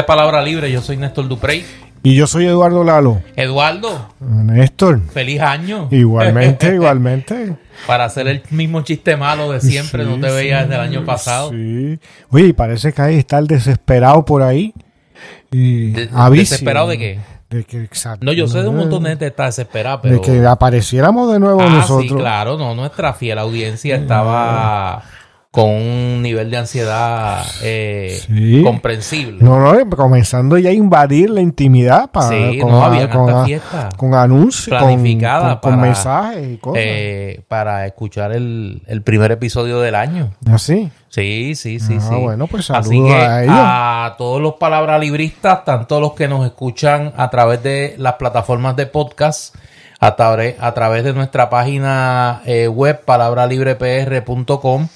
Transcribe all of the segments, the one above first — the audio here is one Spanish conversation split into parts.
Esta Palabra Libre, yo soy Néstor Duprey. Y yo soy Eduardo Lalo. Eduardo, Néstor. feliz año. Igualmente, igualmente. Para hacer el mismo chiste malo de siempre, no te veías sí, desde el año pasado. Sí. Oye, parece que ahí está el desesperado por ahí. Y De-. ¿Desesperado de qué? De que, exacto. No, yo sé de un montón de gente está desesperada, De pero... que apareciéramos de nuevo ah, nosotros. sí, claro, no, nuestra fiel audiencia estaba con un nivel de ansiedad eh, Sí. comprensible. No, no, comenzando ya a invadir la intimidad para, Sí, con, no, con, anuncios, con- planificadas con, con para, mensajes y cosas. eh, para escuchar el, el primer episodio del año. Así. Sí, sí, sí, Ah, sí. bueno, pues Así que a ellos. a todos los palabralibristas, tanto los que nos escuchan a través de las plataformas de podcast, a, través- a través de nuestra página eh, web palabralibrepr.com,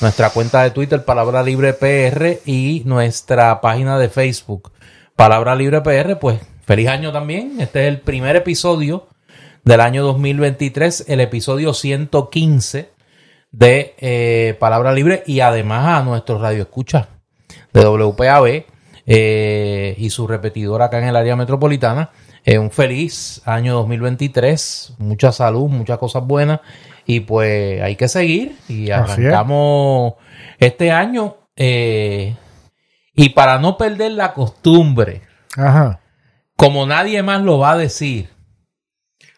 nuestra cuenta de Twitter Palabra Libre PR y nuestra página de Facebook Palabra Libre PR, pues feliz año también. Este es el primer episodio del año 2023, el episodio 115 de eh, Palabra Libre y además a nuestro radio escucha de WPAB eh, y su repetidor acá en el área metropolitana. Eh, un feliz año 2023, mucha salud, muchas cosas buenas y pues hay que seguir y es. arrancamos este año eh, y para no perder la costumbre, Ajá. como nadie más lo va a decir,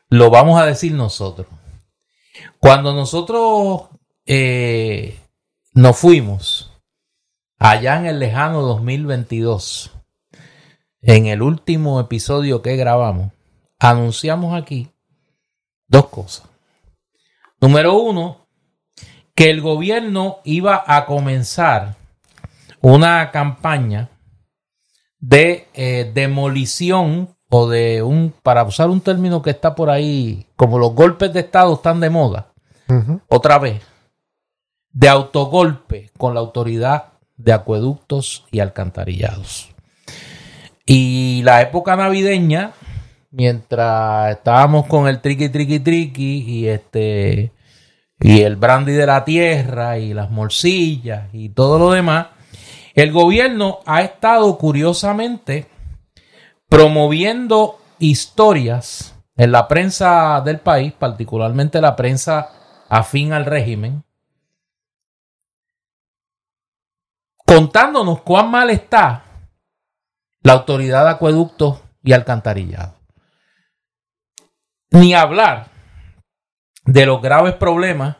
lo vamos a decir nosotros. Cuando nosotros eh, nos fuimos allá en el lejano 2022, en el último episodio que grabamos, anunciamos aquí dos cosas. Número uno, que el gobierno iba a comenzar una campaña de eh, demolición o de un, para usar un término que está por ahí, como los golpes de Estado están de moda, otra vez, de autogolpe con la autoridad de acueductos y alcantarillados. Y la época navideña, mientras estábamos con el triqui triqui triqui y este y el brandy de la tierra y las morcillas y todo lo demás, el gobierno ha estado curiosamente promoviendo historias en la prensa del país, particularmente la prensa afín al régimen, contándonos cuán mal está la autoridad de acueductos y alcantarillado. Ni hablar de los graves problemas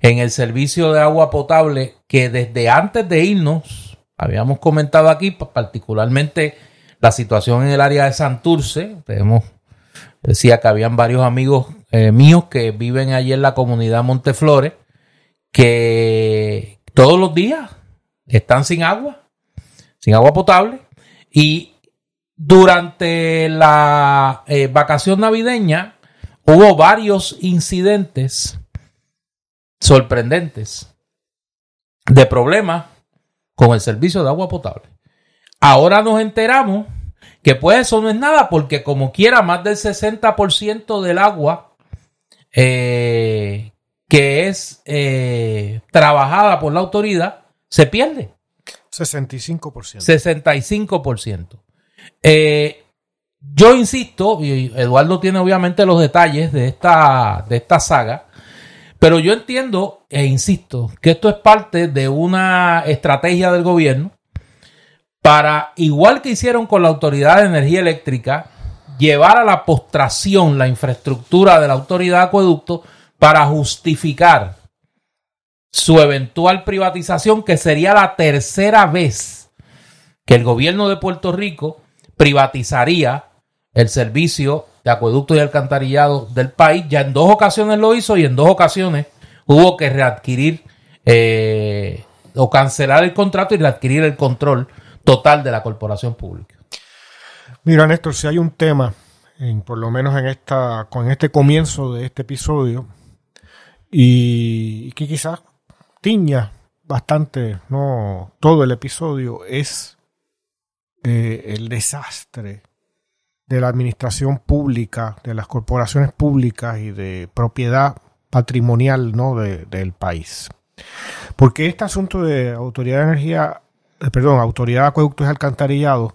en el servicio de agua potable que desde antes de irnos, habíamos comentado aquí, pa- particularmente la situación en el área de Santurce, decía que habían varios amigos eh, míos que viven allí en la comunidad Monteflores, que todos los días están sin agua, sin agua potable, y durante la eh, vacación navideña hubo varios incidentes sorprendentes de problemas con el servicio de agua potable. Ahora nos enteramos que pues eso no es nada porque como quiera más del 60% del agua eh, que es eh, trabajada por la autoridad se pierde. 65%. 65%. Eh, yo insisto, y Eduardo tiene obviamente los detalles de esta, de esta saga, pero yo entiendo e insisto que esto es parte de una estrategia del gobierno para, igual que hicieron con la Autoridad de Energía Eléctrica, llevar a la postración la infraestructura de la Autoridad de Acueducto para justificar su eventual privatización, que sería la tercera vez que el gobierno de Puerto Rico privatizaría el servicio de acueducto y alcantarillado del país. Ya en dos ocasiones lo hizo y en dos ocasiones hubo que readquirir eh, o cancelar el contrato y readquirir el control total de la corporación pública. Mira, Néstor, si hay un tema, en, por lo menos en esta, con este comienzo de este episodio, y, que quizás tiña bastante, no todo el episodio, es eh, el desastre de la administración pública, de las corporaciones públicas y de propiedad patrimonial ¿no? de- del país. Porque este asunto de autoridad de energía, eh, perdón, autoridad de acueductos y alcantarillados,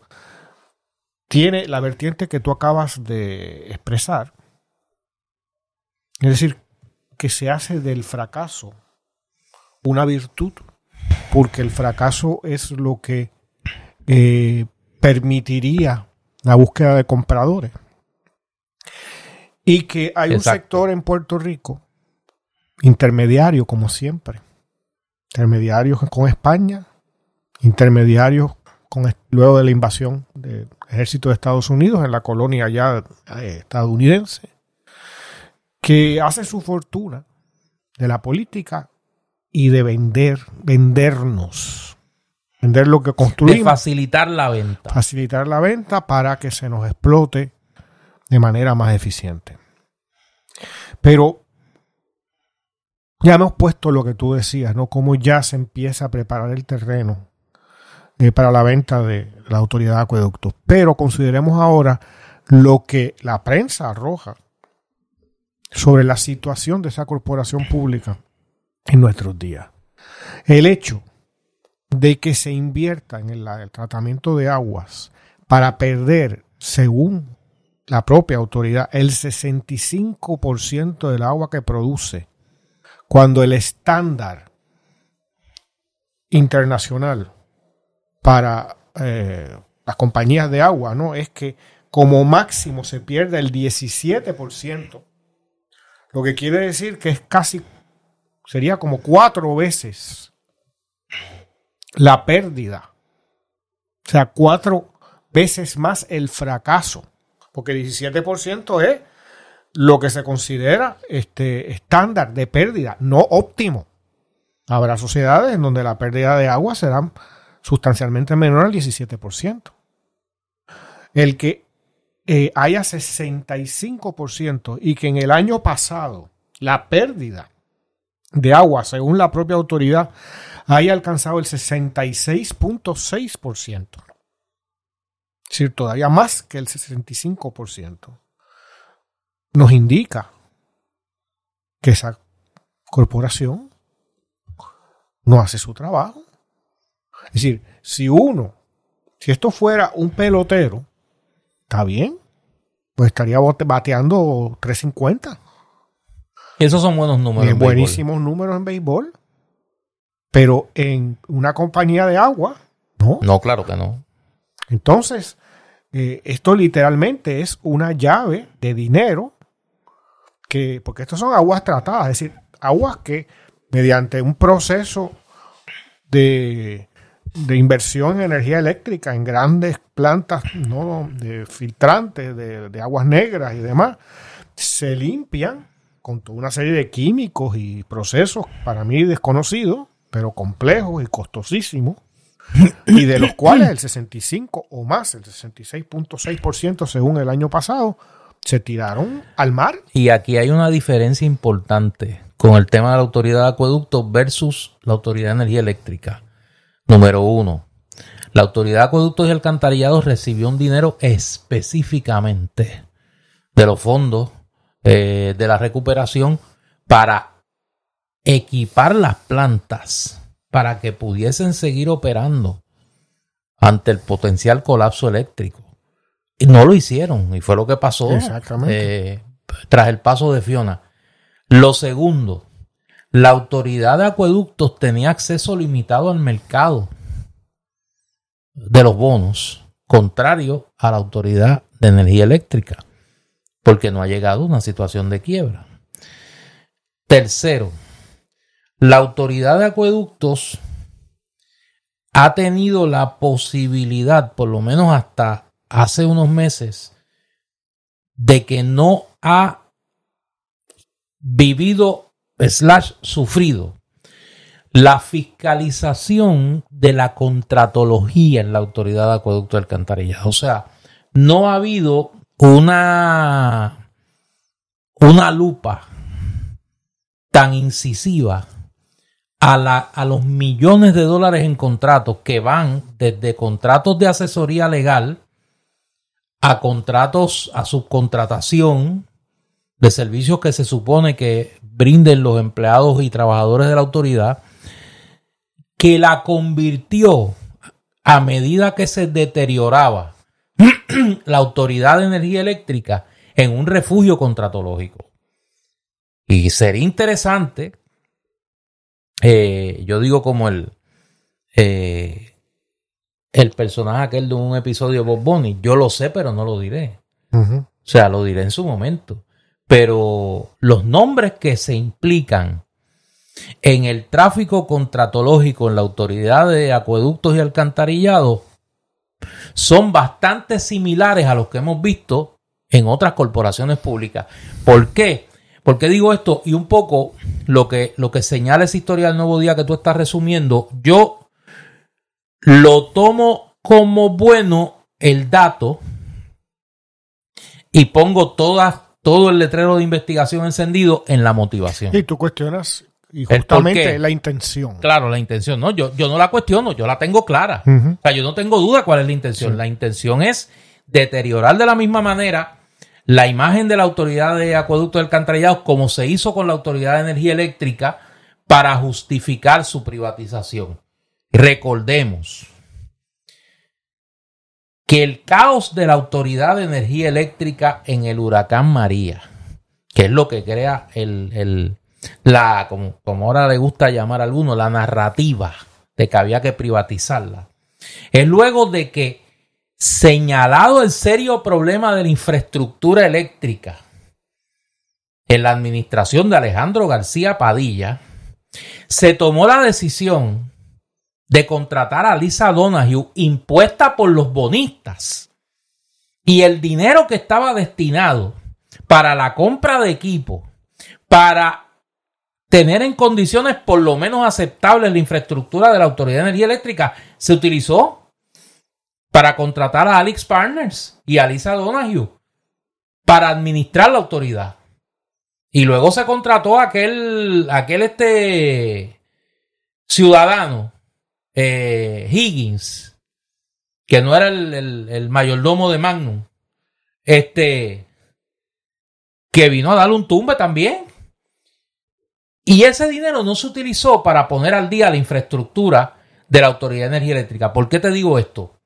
tiene la vertiente que tú acabas de expresar. Es decir, que se hace del fracaso una virtud, porque el fracaso es lo que eh, permitiría la búsqueda de compradores. Y que hay un sector en Puerto Rico intermediario, como siempre. Intermediarios con España, intermediarios con, luego de la invasión del ejército de Estados Unidos en la colonia ya eh, estadounidense, que hace su fortuna de la política y de vender, vendernos, vender lo que construimos. De facilitar la venta. Facilitar la venta para que se nos explote de manera más eficiente. Pero ya hemos puesto lo que tú decías, ¿no? Cómo ya se empieza a preparar el terreno eh, para la venta de la autoridad de acueductos. Pero consideremos ahora lo que la prensa arroja sobre la situación de esa corporación pública en nuestros días. El hecho de que se invierta en el, tratamiento de aguas para perder, según la propia autoridad, el 65% del agua que produce, cuando el estándar internacional para eh, las compañías de agua no es que como máximo se pierde el 17%, lo que quiere decir que es casi sería como cuatro veces la pérdida. O sea, cuatro veces más el fracaso. Porque el 17% es lo que se considera este estándar de pérdida, no óptimo. Habrá sociedades en donde la pérdida de agua será sustancialmente menor al 17%. El que eh, haya 65% y que en el año pasado la pérdida de agua, según la propia autoridad, haya alcanzado el 66.6%. Es decir, todavía más que el 65%. Nos indica que esa corporación no hace su trabajo. Es decir, si uno, si esto fuera un pelotero, está bien, pues estaría bateando 350 esos son buenos números. buenísimos números en béisbol. Pero en una compañía de agua, no. No, claro que no. Entonces, eh, esto literalmente es una llave de dinero que, porque estos son aguas tratadas, es decir, aguas que mediante un proceso de, de inversión en energía eléctrica en grandes plantas ¿no? de filtrantes de, de aguas negras y demás, se limpian con toda una serie de químicos y procesos para mí desconocidos, pero complejos y costosísimos, y de los cuales el 65 o más, el 66.6% según el año pasado, se tiraron al mar. Y aquí hay una diferencia importante con el tema de la autoridad de acueductos versus la autoridad de energía eléctrica. Número uno, la autoridad de acueductos y alcantarillados recibió un dinero específicamente de los fondos eh, de la recuperación para equipar las plantas para que pudiesen seguir operando ante el potencial colapso eléctrico. Y no lo hicieron, y fue lo que pasó eh, tras el paso de Fiona. Lo segundo, la autoridad de acueductos tenía acceso limitado al mercado de los bonos, contrario a la autoridad de energía eléctrica porque no ha llegado a una situación de quiebra. Tercero, la autoridad de acueductos ha tenido la posibilidad, por lo menos hasta hace unos meses, de que no ha vivido slash sufrido la fiscalización de la contratología en la autoridad de acueducto del alcantarillado. O sea, no ha habido una, una lupa tan incisiva a, la, a los millones de dólares en contratos que van desde contratos de asesoría legal a contratos a subcontratación de servicios que se supone que brinden los empleados y trabajadores de la autoridad, que la convirtió a medida que se deterioraba la Autoridad de Energía Eléctrica en un refugio contratológico. Y sería interesante, eh, yo digo como el, eh, el personaje aquel de un episodio de Bob Bunny, yo lo sé, pero no lo diré. O sea, lo diré en su momento. Pero los nombres que se implican en el tráfico contratológico en la autoridad de acueductos y alcantarillados son bastante similares a los que hemos visto en otras corporaciones públicas. ¿Por qué? Porque digo esto y un poco lo que, lo que señala esa historia del nuevo día que tú estás resumiendo, yo lo tomo como bueno el dato y pongo todas, todo el letrero de investigación encendido en la motivación. Y tú cuestionas y justamente la intención. Claro, la intención. No, yo, yo no la cuestiono, yo la tengo clara. O sea, yo no tengo duda cuál es la intención. La intención es deteriorar de la misma manera la imagen de la autoridad de acueducto del alcantarillado como se hizo con la autoridad de energía eléctrica para justificar su privatización. Recordemos que el caos de la autoridad de energía eléctrica en el huracán María, que es lo que crea el, la, como, como ahora le gusta llamar a algunos, la narrativa de que había que privatizarla, es luego de que señalado el serio problema de la infraestructura eléctrica en la administración de Alejandro García Padilla, se tomó la decisión de contratar a Lisa Donahue impuesta por los bonistas y el dinero que estaba destinado para la compra de equipo, para tener en condiciones por lo menos aceptables la infraestructura de la Autoridad de Energía Eléctrica, se utilizó para contratar a Alex Partners y a Lisa Donahue para administrar la autoridad. Y luego se contrató a aquel, aquel este ciudadano, eh, Higgins, que no era el, mayordomo de Magnum, este, que vino a darle un tumbe también. Y ese dinero no se utilizó para poner al día la infraestructura de la Autoridad de Energía Eléctrica. ¿Por qué te digo esto?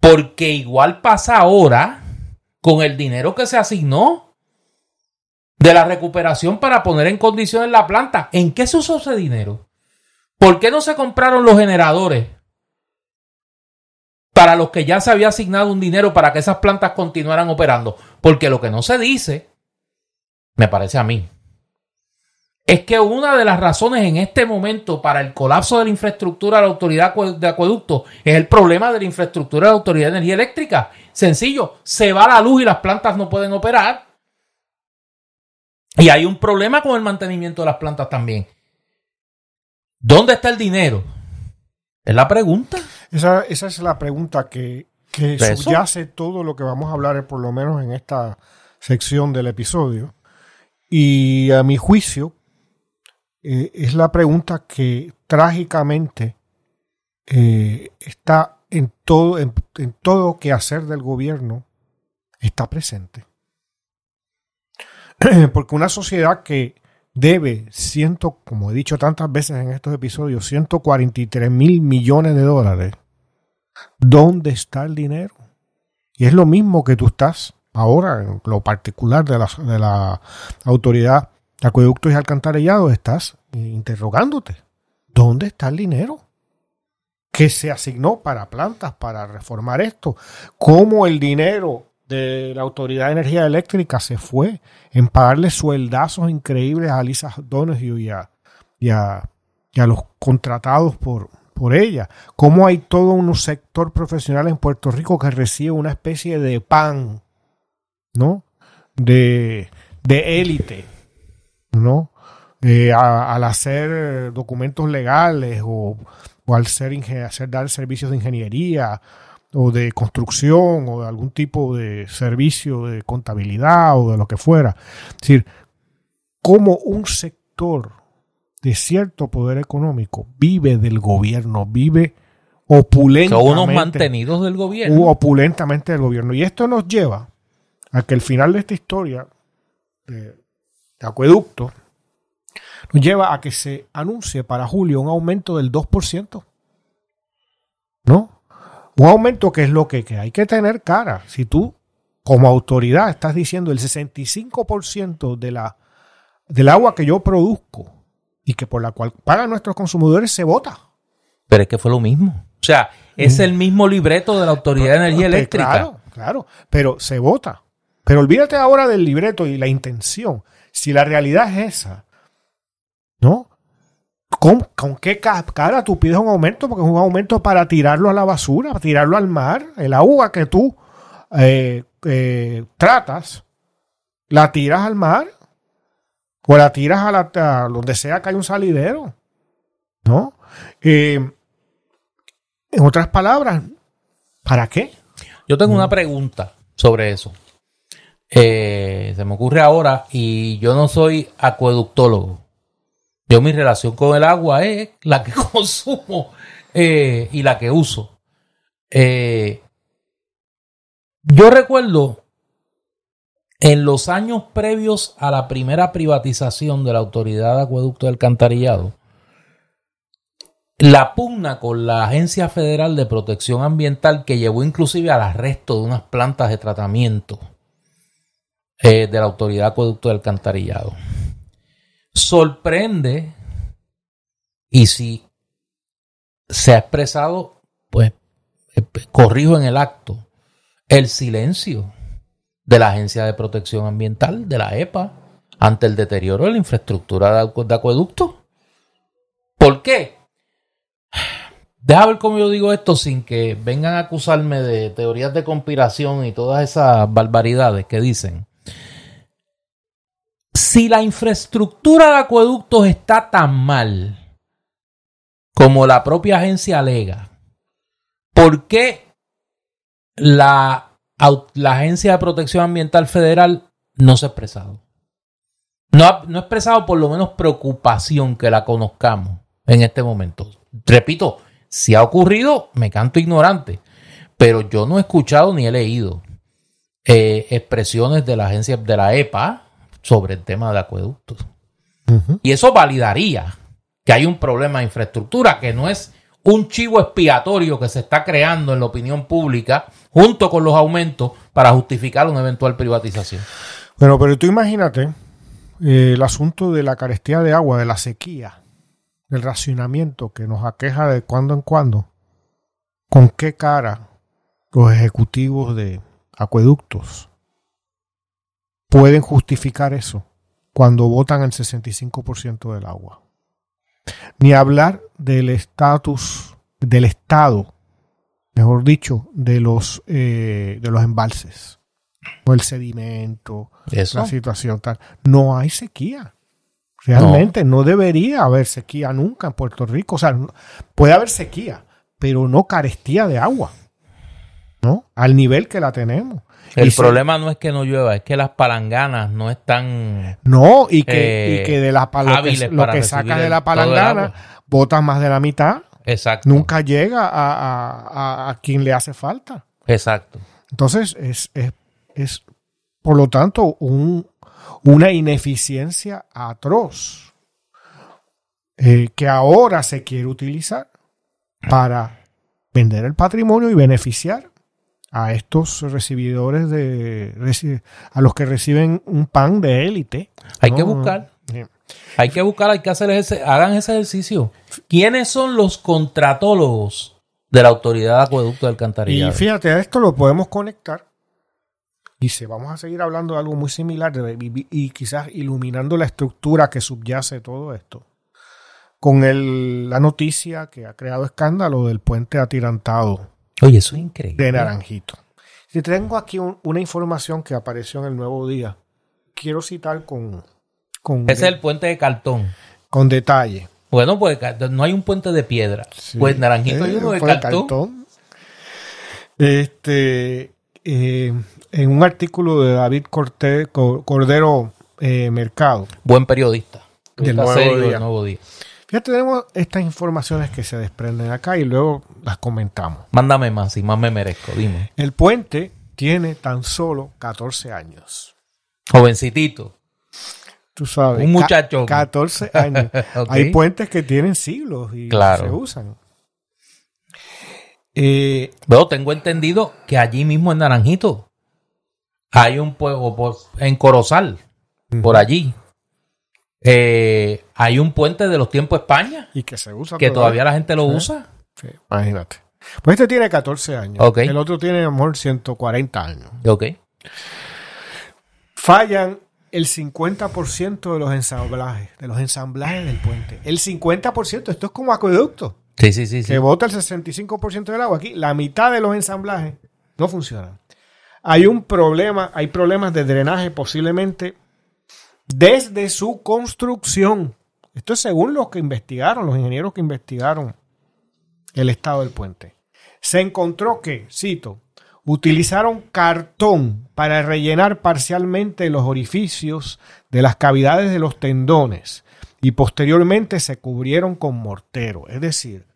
Porque igual pasa ahora con el dinero que se asignó de la recuperación para poner en condiciones la planta. ¿En qué se usó ese dinero? ¿Por qué no se compraron los generadores para los que ya se había asignado un dinero para que esas plantas continuaran operando? Porque lo que no se dice, me parece a mí, es que una de las razones en este momento para el colapso de la infraestructura de la autoridad de acueducto es el problema de la infraestructura de la autoridad de energía eléctrica. Sencillo, se va la luz y las plantas no pueden operar. Y hay un problema con el mantenimiento de las plantas también. ¿Dónde está el dinero? Es la pregunta. Esa, es la pregunta que, que subyace todo lo que vamos a hablar, por lo menos en esta sección del episodio. Y a mi juicio, eh, es la pregunta que trágicamente eh, está en todo, en, en todo que hacer del gobierno, está presente. Porque una sociedad que debe, ciento, como he dicho tantas veces en estos episodios, 143 mil millones de dólares, ¿dónde está el dinero? Y es lo mismo que tú estás ahora, en lo particular de la, de la autoridad acueductos y alcantarillados, estás interrogándote. ¿Dónde está el dinero? que se asignó para plantas, para reformar esto? ¿Cómo el dinero de la Autoridad de Energía Eléctrica se fue en pagarle sueldazos increíbles a Lisa Donahue y a, y a, los contratados por, por ella? ¿Cómo hay todo un sector profesional en Puerto Rico que recibe una especie de pan, ¿no? De, de élite ¿no? Eh, al hacer documentos legales o, al ser hacer dar servicios de ingeniería o de construcción o de algún tipo de servicio de contabilidad o de lo que fuera. Es decir, como un sector de cierto poder económico vive del gobierno, vive opulentamente. Son unos mantenidos del gobierno. Opulentamente del gobierno. Y esto nos lleva a que el final de esta historia, acueducto nos lleva a que se anuncie para julio un aumento del 2%. ¿No? Un aumento que es lo que, que hay que tener cara. Si tú, como autoridad, estás diciendo el 65% de la, del agua que yo produzco y que por la cual pagan nuestros consumidores se vota. Pero es que fue lo mismo. O sea, es el mismo libreto de la Autoridad de Energía Pues, Eléctrica. Claro, claro, pero se vota. Pero olvídate ahora del libreto y la intención. Si la realidad es esa, ¿no? ¿Con, con qué ca- cara tú pides un aumento? Porque es un aumento para tirarlo a la basura, para tirarlo al mar. El agua que tú eh, eh, tratas, la tiras al mar o la tiras a, la, a donde sea que hay un salidero, ¿no? Eh, en otras palabras, ¿para qué? Yo tengo una pregunta sobre eso. Eh, se me ocurre ahora y yo no soy acueductólogo. Yo mi relación con el agua es la que consumo eh, y la que uso. Eh, yo recuerdo en los años previos a la primera privatización de la Autoridad de Acueducto y Alcantarillado, la pugna con la Agencia Federal de Protección Ambiental que llevó inclusive al arresto de unas plantas de tratamiento eh, de la Autoridad de Acueducto y Alcantarillado. Sorprende y si se ha expresado, pues eh, corrijo en el acto, el silencio de la Agencia de Protección Ambiental, de la EPA, ante el deterioro de la infraestructura de, de acueducto. ¿Por qué? Deja ver cómo yo digo esto sin que vengan a acusarme de teorías de conspiración y todas esas barbaridades que dicen. Si la infraestructura de acueductos está tan mal como la propia agencia alega, ¿por qué la, Agencia de Protección Ambiental Federal no se ha expresado? No ha, no ha expresado por lo menos preocupación que la conozcamos en este momento. Repito, si ha ocurrido, me canto ignorante, pero yo no he escuchado ni he leído eh, expresiones de la agencia de la EPA sobre el tema de acueductos. Y eso validaría que hay un problema de infraestructura, que no es un chivo expiatorio que se está creando en la opinión pública junto con los aumentos para justificar una eventual privatización. Bueno, pero tú imagínate eh, el asunto de la carestía de agua, de la sequía, del racionamiento que nos aqueja de cuando en cuando. ¿Con qué cara los ejecutivos de acueductos pueden justificar eso cuando votan el 65% del agua? Ni hablar del estatus, del estado, mejor dicho, de los, eh, de los embalses o el sedimento, Eso. la situación tal. No hay sequía. Realmente no. debería haber sequía nunca en Puerto Rico. O sea, no- puede haber sequía, pero no carestía de agua. ¿No? Al nivel que la tenemos. El se- problema no es que no llueva, es que las palanganas no están No, y que, eh, y que de la lo que, lo que sacas de la palangana, botas más de la mitad, exacto. nunca llega a, a- a- a quien le hace falta. Exacto. Entonces, es, es, es, por lo tanto, un, una ineficiencia atroz eh, que ahora se quiere utilizar para vender el patrimonio y beneficiar a estos recibidores de a los que reciben un pan de élite. Hay ¿no? que buscar. Sí. Hay que buscar, hay que hacer ese, hagan ese ejercicio. ¿Quiénes son los contratólogos de la autoridad de acueducto de Y alcantarillado? fíjate, a esto lo podemos conectar. Y se vamos a seguir hablando de algo muy similar de- y, y quizás iluminando la estructura que subyace todo esto. Con el- la noticia que ha creado escándalo del puente atirantado Oye, eso es increíble. de Naranjito. Si tengo aquí un- una información que apareció en el Nuevo Día, quiero citar con, con, Ese es el puente de cartón. con detalle. Bueno, pues no hay un puente de piedra. Pues Naranjito hay Eh, uno de fue cartón. Este, eh, en un artículo de David Cordero eh, Mercado. Buen periodista. Del Nuevo serio, Día. del Nuevo Día. Fíjate, tenemos estas informaciones que se desprenden acá y luego las comentamos. Mándame más y más me merezco, dime. El puente tiene tan solo 14 años. Jovencitito. Tú sabes. Un muchachón. 14 años. Hay puentes que tienen siglos y Claro. se usan. Eh, Pero tengo entendido que allí mismo en Naranjito hay un pueblo, en Corozal, por allí, eh, hay un puente de los tiempos España y que se usa que todavía la gente lo usa. Sí, imagínate. Pues este tiene 14 años. Ok. El otro tiene a lo mejor 140 años. Ok. Fallan el 50% de los ensamblajes, de los ensamblajes del puente. El 50%, esto es como acueducto, Sí, sí, sí. sí. que bota el 65% del agua. Aquí, la mitad de los ensamblajes no funcionan. Hay un problema, hay problemas de drenaje posiblemente desde su construcción. Esto es según los que investigaron, los ingenieros que investigaron el estado del puente. Se encontró que, cito, utilizaron cartón para rellenar parcialmente los orificios de las cavidades de los tendones y posteriormente se cubrieron con mortero. Es decir,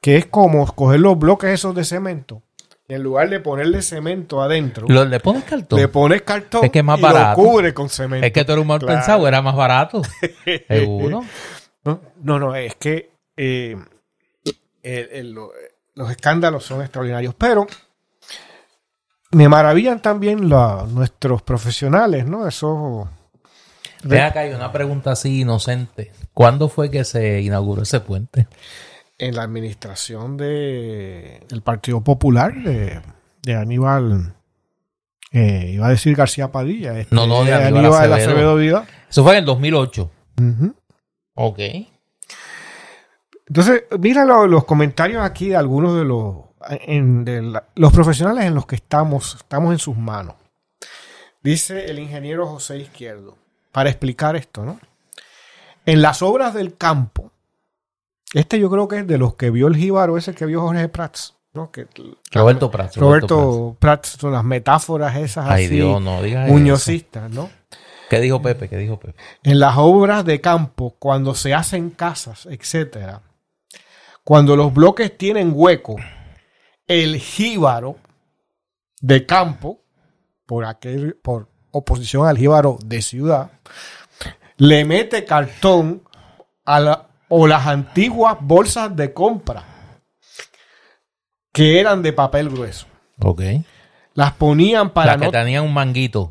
que es como coger los bloques esos de cemento en lugar de ponerle cemento adentro, Lo- ¿Le pones cartón? le pones cartón Es que es más y barato. lo cubre con cemento. es que tú eres un mal Claro. pensado, era más barato. Seguro. No, no, no, es que eh, el- el- lo- los escándalos son extraordinarios, pero me maravillan también la- nuestros profesionales, ¿no? Eso, Ve acá, hay una pregunta así inocente. ¿Cuándo fue que se inauguró ese puente? En la administración de, del Partido Popular de, de Aníbal, eh, iba a decir García Padilla, este, No, no, de Aníbal Acevedo. Acevedo Vidal. Eso fue en el 2008. Ujú. Ok. Entonces, mira lo- los comentarios aquí de algunos de los, en- de la- los profesionales en los que estamos, estamos en sus manos. Dice el ingeniero José Izquierdo, para explicar esto, ¿no? En las obras del campo, este yo creo que es de los que vio el jíbaro, ese que vio Jorge Prats, ¿no? Que, Roberto Prats. Roberto, Prats, son las metáforas esas Ay, así, Dios, no digas eso. ¿no? ¿Qué dijo Pepe? ¿Qué dijo Pepe? en las obras de campo, cuando se hacen casas, etcétera, cuando los bloques tienen hueco, el jíbaro de campo, por aquel, por oposición al jíbaro de ciudad, le mete cartón a la- o las antiguas bolsas de compra que eran de papel grueso. Ok. Las ponían para Las que no tenían un manguito.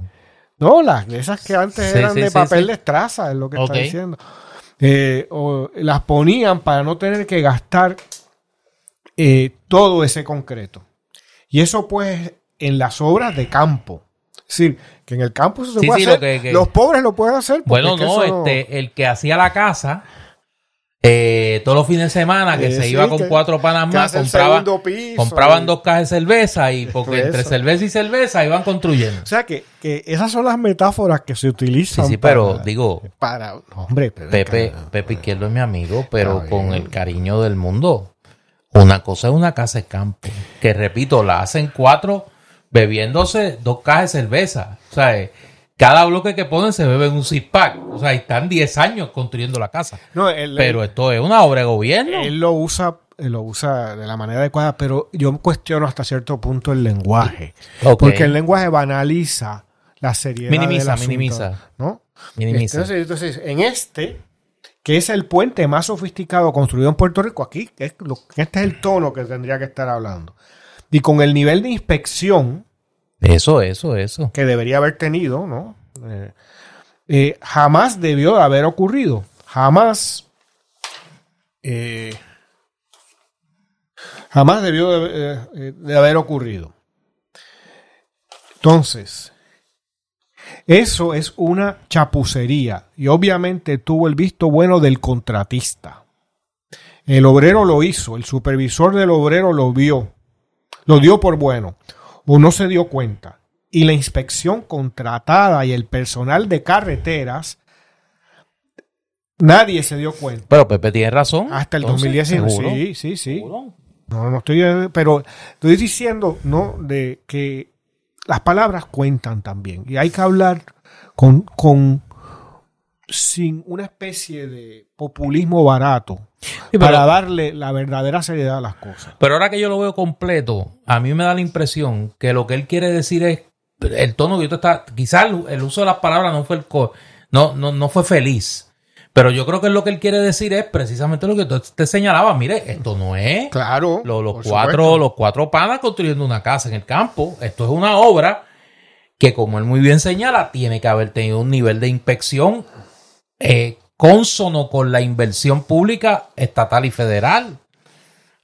No, las de esas que antes Sí, eran sí, de sí, papel de estraza, es lo que Ok. está diciendo. Eh, o las ponían para no tener que gastar eh, todo ese concreto. Y eso pues en las obras de campo. Es decir, que en el campo eso se puede sí, hacer. lo que- que- Los pobres lo pueden hacer. Bueno, no, eso este, el que hacía la casa, eh, todos los fines de semana, que Eh, se sí, iba con que- cuatro panas más, compraba, piso compraban y- dos cajas de cerveza y porque Eso. entre cerveza y cerveza iban construyendo. O sea, que, que esas son las metáforas que se Sí, utilizan. sí, pero para- digo, Para, hombre, pero- Pepe, Pepe Izquierdo es mi amigo, pero con el cariño del mundo. Una cosa es una casa de campo, que repito, la hacen cuatro bebiéndose dos cajas de cerveza. O sea, cada bloque que ponen se bebe en un six pack. O sea, están 10 años construyendo la casa. No, Pero esto es una obra de gobierno. Él lo usa, lo usa de la manera adecuada, pero yo cuestiono hasta cierto punto el lenguaje. Porque el lenguaje banaliza la seriedad Minimiza, del asunto, minimiza. ¿no? Minimiza. Entonces, entonces, en este, que es el puente más sofisticado construido en Puerto Rico, aquí, que es lo- este es el tono que tendría que estar hablando. Y con el nivel de inspección Eso, eso, eso. que debería haber tenido, ¿no? Eh, eh, jamás debió de haber ocurrido. Jamás. eh, jamás debió de, de haber ocurrido. Entonces, eso es una chapucería y obviamente tuvo el visto bueno del contratista. El obrero lo hizo, el supervisor del obrero lo vio, lo dio por bueno o no se dio cuenta. Y la inspección contratada y el personal de carreteras, nadie se dio cuenta. Pero Pepe tiene razón. Hasta el Entonces, 2019. ¿seguro? Sí, sí, sí. ¿Seguro? No, no estoy, pero estoy diciendo, ¿no? De que las palabras cuentan también. Y hay que hablar con, con sin una especie de populismo barato pero- para darle la verdadera seriedad a las cosas. Pero ahora que yo lo veo completo, a mí me da la impresión que lo que él quiere decir es el tono que yo te está. Quizás el, uso de las palabras no fue el co- no, no, no fue feliz. Pero yo creo que lo que él quiere decir es precisamente lo que tú te señalabas. Mire, esto no es Claro. lo- los, cuatro, supuesto. los cuatro panas construyendo una casa en el campo. Esto es una obra que, como él muy bien señala, tiene que haber tenido un nivel de inspección eh, cónsono con la inversión pública estatal y federal.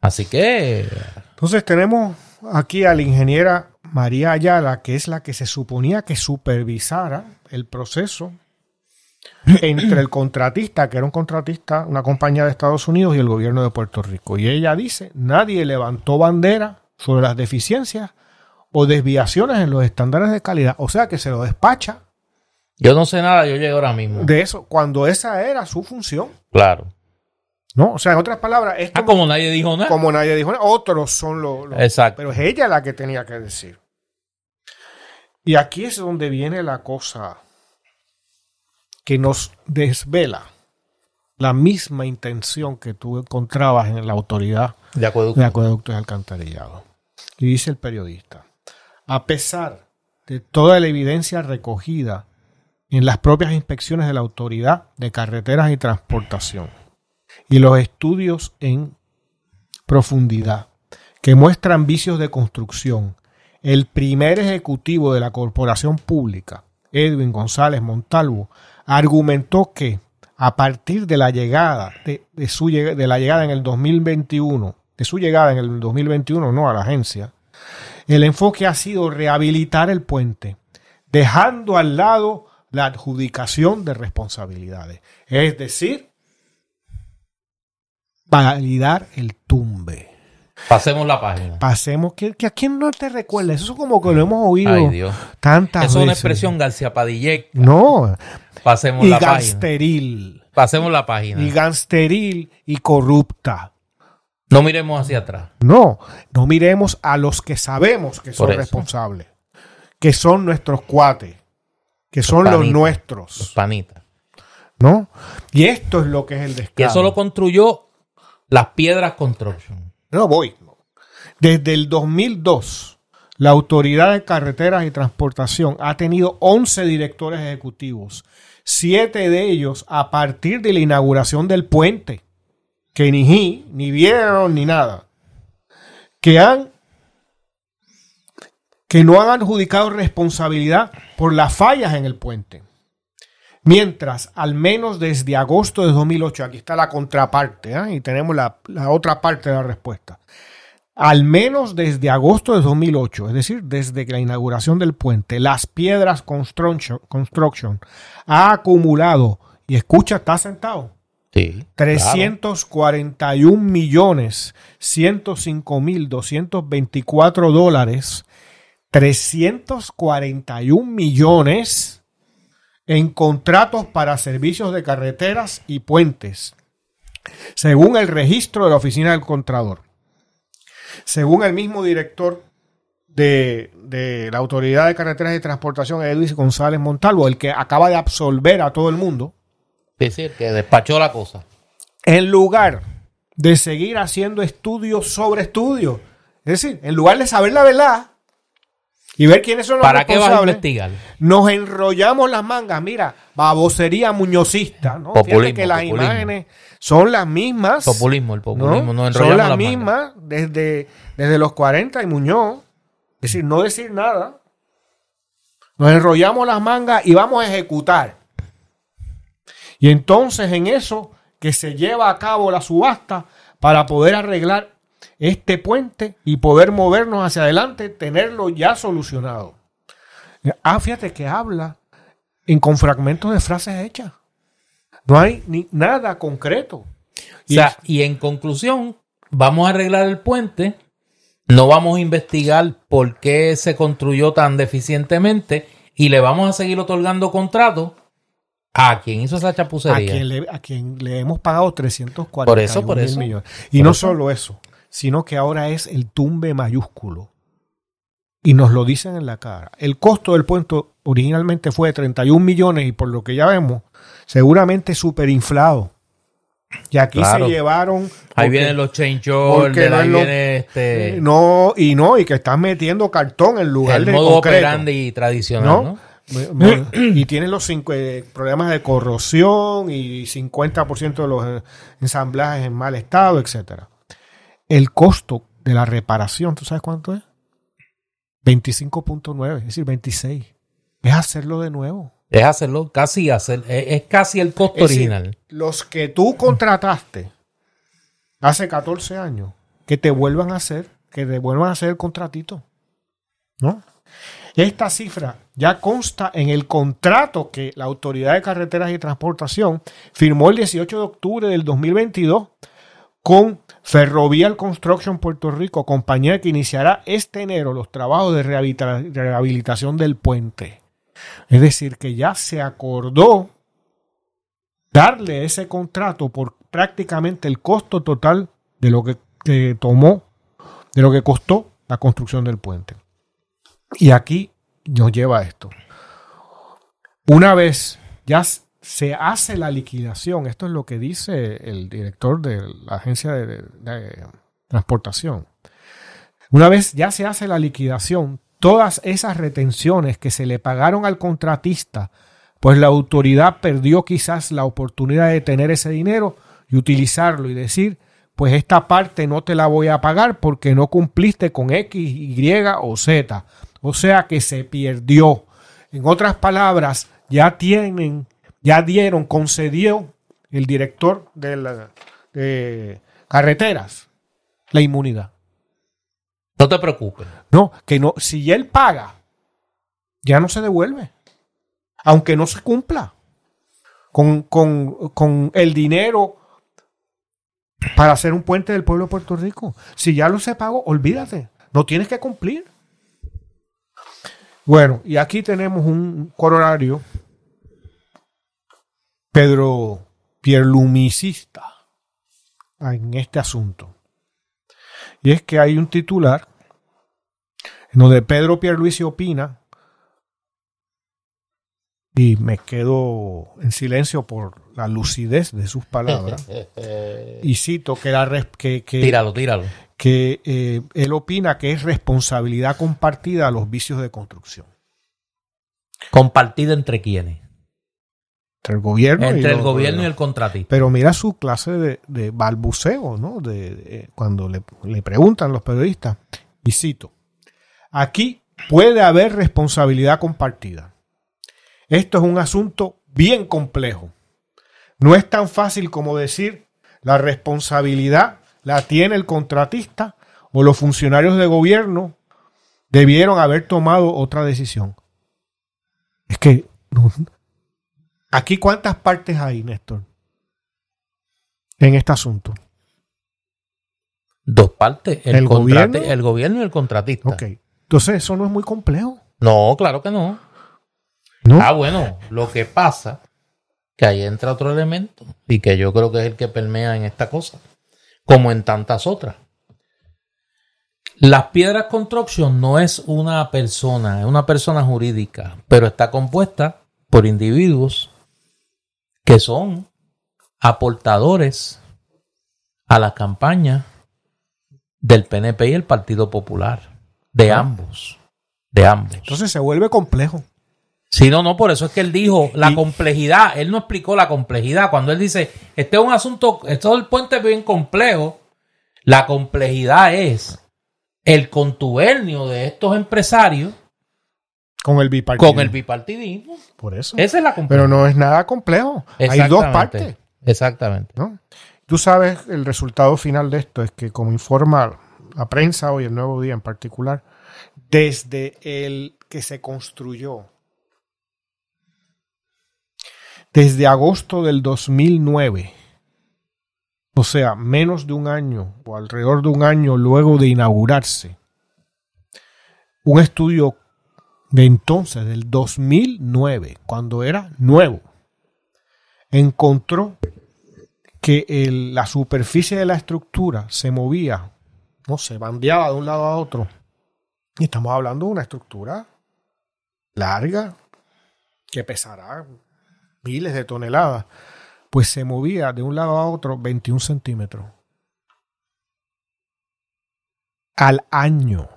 Así que Entonces tenemos aquí a la ingeniera María Ayala, que es la que se suponía que supervisara el proceso entre el contratista, que era un contratista, una compañía de Estados Unidos y el gobierno de Puerto Rico. Y ella dice, nadie levantó bandera sobre las deficiencias o desviaciones en los estándares de calidad. O sea que se lo despacha yo no sé nada, yo llego ahora mismo. de eso, cuando esa era su función. Claro. ¿No? O sea, en otras palabras, es Ah, como, como nadie dijo nada. como nadie dijo, otros son los... los- Exacto. Pero es ella la que tenía que decir. Y aquí es donde viene la cosa que nos desvela la misma intención que tú encontrabas en la autoridad De acueducto. de acueductos y alcantarillado. Y dice el periodista, a pesar de toda la evidencia recogida en las propias inspecciones de la autoridad de carreteras y transportación y los estudios en profundidad que muestran vicios de construcción, el primer ejecutivo de la corporación pública, Edwin González Montalvo, argumentó que a partir de la llegada de, de su de la llegada en el 2021, de su llegada en el 2021 no a la agencia, el enfoque ha sido rehabilitar el puente, dejando al lado la adjudicación de responsabilidades, es decir, validar el tumbe. Pasemos la página. Pasemos, que, que a quién no te recuerda, eso es como que lo hemos oído Ay, Dios. tantas Eso es una veces. expresión García Padillec. No, Pasemos y la página. gansteril, Pasemos la página. y gansteril y corrupta. No miremos hacia atrás. No, no miremos a los que sabemos que son eso. responsables, que son nuestros cuates, que son los nuestros, Los panitas. ¿no? Y esto es lo que es el Que descaro. eso lo construyó las piedras construction. No voy. Desde el 2002, la Autoridad de Carreteras y Transportación ha tenido 11 directores ejecutivos, siete de ellos a partir de la inauguración del puente, que ni, ni vieron ni nada, que han que no han adjudicado responsabilidad por las fallas en el puente. Mientras, al menos desde agosto de 2008, aquí está la contraparte, ¿eh? y tenemos la, la otra parte de la respuesta. Al menos desde agosto de 2008, es decir, desde la inauguración del puente, Las Piedras Construction, Construction ha acumulado, y escucha, está sentado, Sí. 341 millones 105 mil 224 dólares 341 millones en contratos para servicios de carreteras y puentes según el registro de la oficina del Contralor según el mismo director de, de la autoridad de carreteras y transportación Edwin González Montalvo el que acaba de absolver a todo el mundo Es decir, que despachó la cosa. en lugar de seguir haciendo estudios sobre estudios. Es decir, en lugar de saber la verdad y ver quiénes son los ¿Para qué vas a responsables, investigar? nos enrollamos las mangas. Mira, babosería muñozista, ¿no? Fíjate Populismo, que las populismo. imágenes son las mismas. Populismo, el populismo. ¿no? Nos Son enrollamos las las mismas desde, desde los 40 y Muñoz. Es decir, no decir nada. Nos enrollamos las mangas y vamos a ejecutar. Y entonces en eso que se lleva a cabo la subasta para poder arreglar este puente y poder movernos hacia adelante, tenerlo ya solucionado. Ah, fíjate que habla en con fragmentos de frases hechas. No hay ni nada concreto. O Y sea, y en conclusión, vamos a arreglar el puente. No vamos a investigar por qué se construyó tan deficientemente y le vamos a seguir otorgando contratos a quien hizo esa a chapucería. quien, le, a quien le hemos pagado 340 Por eso, por eso. millones. Y Por no eso. solo eso, sino que ahora es el tumbe mayúsculo. Y nos lo dicen en la cara. El costo del puente originalmente fue de 31 millones y por lo que ya vemos, seguramente superinflado. Y aquí Claro. se llevaron... ahí vienen los orders, no ahí viene este, eh, no, y no, y que están metiendo cartón en lugar el de modo concreto. operandi tradicional, ¿no? ¿no? y tienen los cinco, eh, problemas de corrosión y 50% de los eh, ensamblajes en mal estado, etcétera. El costo de la reparación, ¿tú sabes cuánto es? 25.9, es decir, 26. Es hacerlo de nuevo. Es hacerlo casi hacer, es, casi el costo original. los que tú contrataste hace 14 años, que te vuelvan a hacer, que te vuelvan a hacer el contratito. ¿No? Esta cifra ya consta en el contrato que la Autoridad de Carreteras y Transportación firmó el 18 de octubre del 2022 con Ferrovial Construction Puerto Rico, compañía que iniciará este enero los trabajos de rehabilitación del puente. Es decir, que ya se acordó darle ese contrato por prácticamente el costo total de lo que, tomó, de lo que costó la construcción del puente. Y aquí nos lleva esto. Una vez ya se hace la liquidación, esto es lo que dice el director de la agencia de, transportación. Una vez ya se hace la liquidación, todas esas retenciones que se le pagaron al contratista, pues la autoridad perdió quizás la oportunidad de tener ese dinero y utilizarlo y decir, pues esta parte no te la voy a pagar porque no cumpliste con X, Y o Z. O sea que se perdió. En otras palabras, ya tienen, ya dieron, concedió el director de, la, de carreteras la inmunidad. No te preocupes. No, que no, si él paga, ya no se devuelve. Aunque no se cumpla con, con, con el dinero para hacer un puente del pueblo de Puerto Rico. Si ya lo se pagó, olvídate. No tienes que cumplir. Bueno, y aquí tenemos un corolario. Pedro Pierlumicista en este asunto. Y es que hay un titular en donde Pedro Pierluisi opina y me quedo en silencio por la lucidez de sus palabras. y cito que, la, que, que, tíralo, tíralo. que eh, él opina que es responsabilidad compartida los vicios de construcción. ¿Compartida entre quiénes? Entre el gobierno, entre y, el gobierno y el contratista. Pero mira su clase de, de balbuceo, ¿no? De, cuando le, le preguntan los periodistas, y cito, aquí puede haber responsabilidad compartida. Esto es un asunto bien complejo. No es tan fácil como decir la responsabilidad la tiene el contratista o los funcionarios de gobierno debieron haber tomado otra decisión. Es que aquí cuántas partes hay, Néstor, en este asunto. Dos partes, el, gobierno, el gobierno y el contratista. Ok, entonces eso no es muy complejo. No, claro que no. Ah, bueno, lo que pasa que ahí entra otro elemento y que yo creo que es el que permea en esta cosa, como en tantas otras. Las piedras construction no es una persona, es una persona jurídica, pero está compuesta por individuos que son aportadores a la campaña del PNP y el Partido Popular, de ah. ambos, de ambos. Entonces se vuelve complejo. Sí, no, no, por eso es que él dijo la complejidad. Él no explicó la complejidad. Cuando él dice, este es un asunto, esto del puente es bien complejo, la complejidad es el contubernio de estos empresarios con el bipartidismo. Con el bipartidismo. Por eso. Esa es la complejidad. Pero no es nada complejo. Hay dos partes. Exactamente. ¿no? Tú sabes, el resultado final de esto es que, como informa la prensa hoy, el Nuevo Día en particular, desde el que se construyó desde agosto del 2009, o sea, menos de un año o alrededor de un año luego de inaugurarse, un estudio de entonces, del 2009, cuando era nuevo, encontró que la superficie de la estructura se movía, no se bandeaba de un lado a otro. Y estamos hablando de una estructura larga que pesará miles de toneladas, pues se movía de un lado a otro 21 centímetros al año.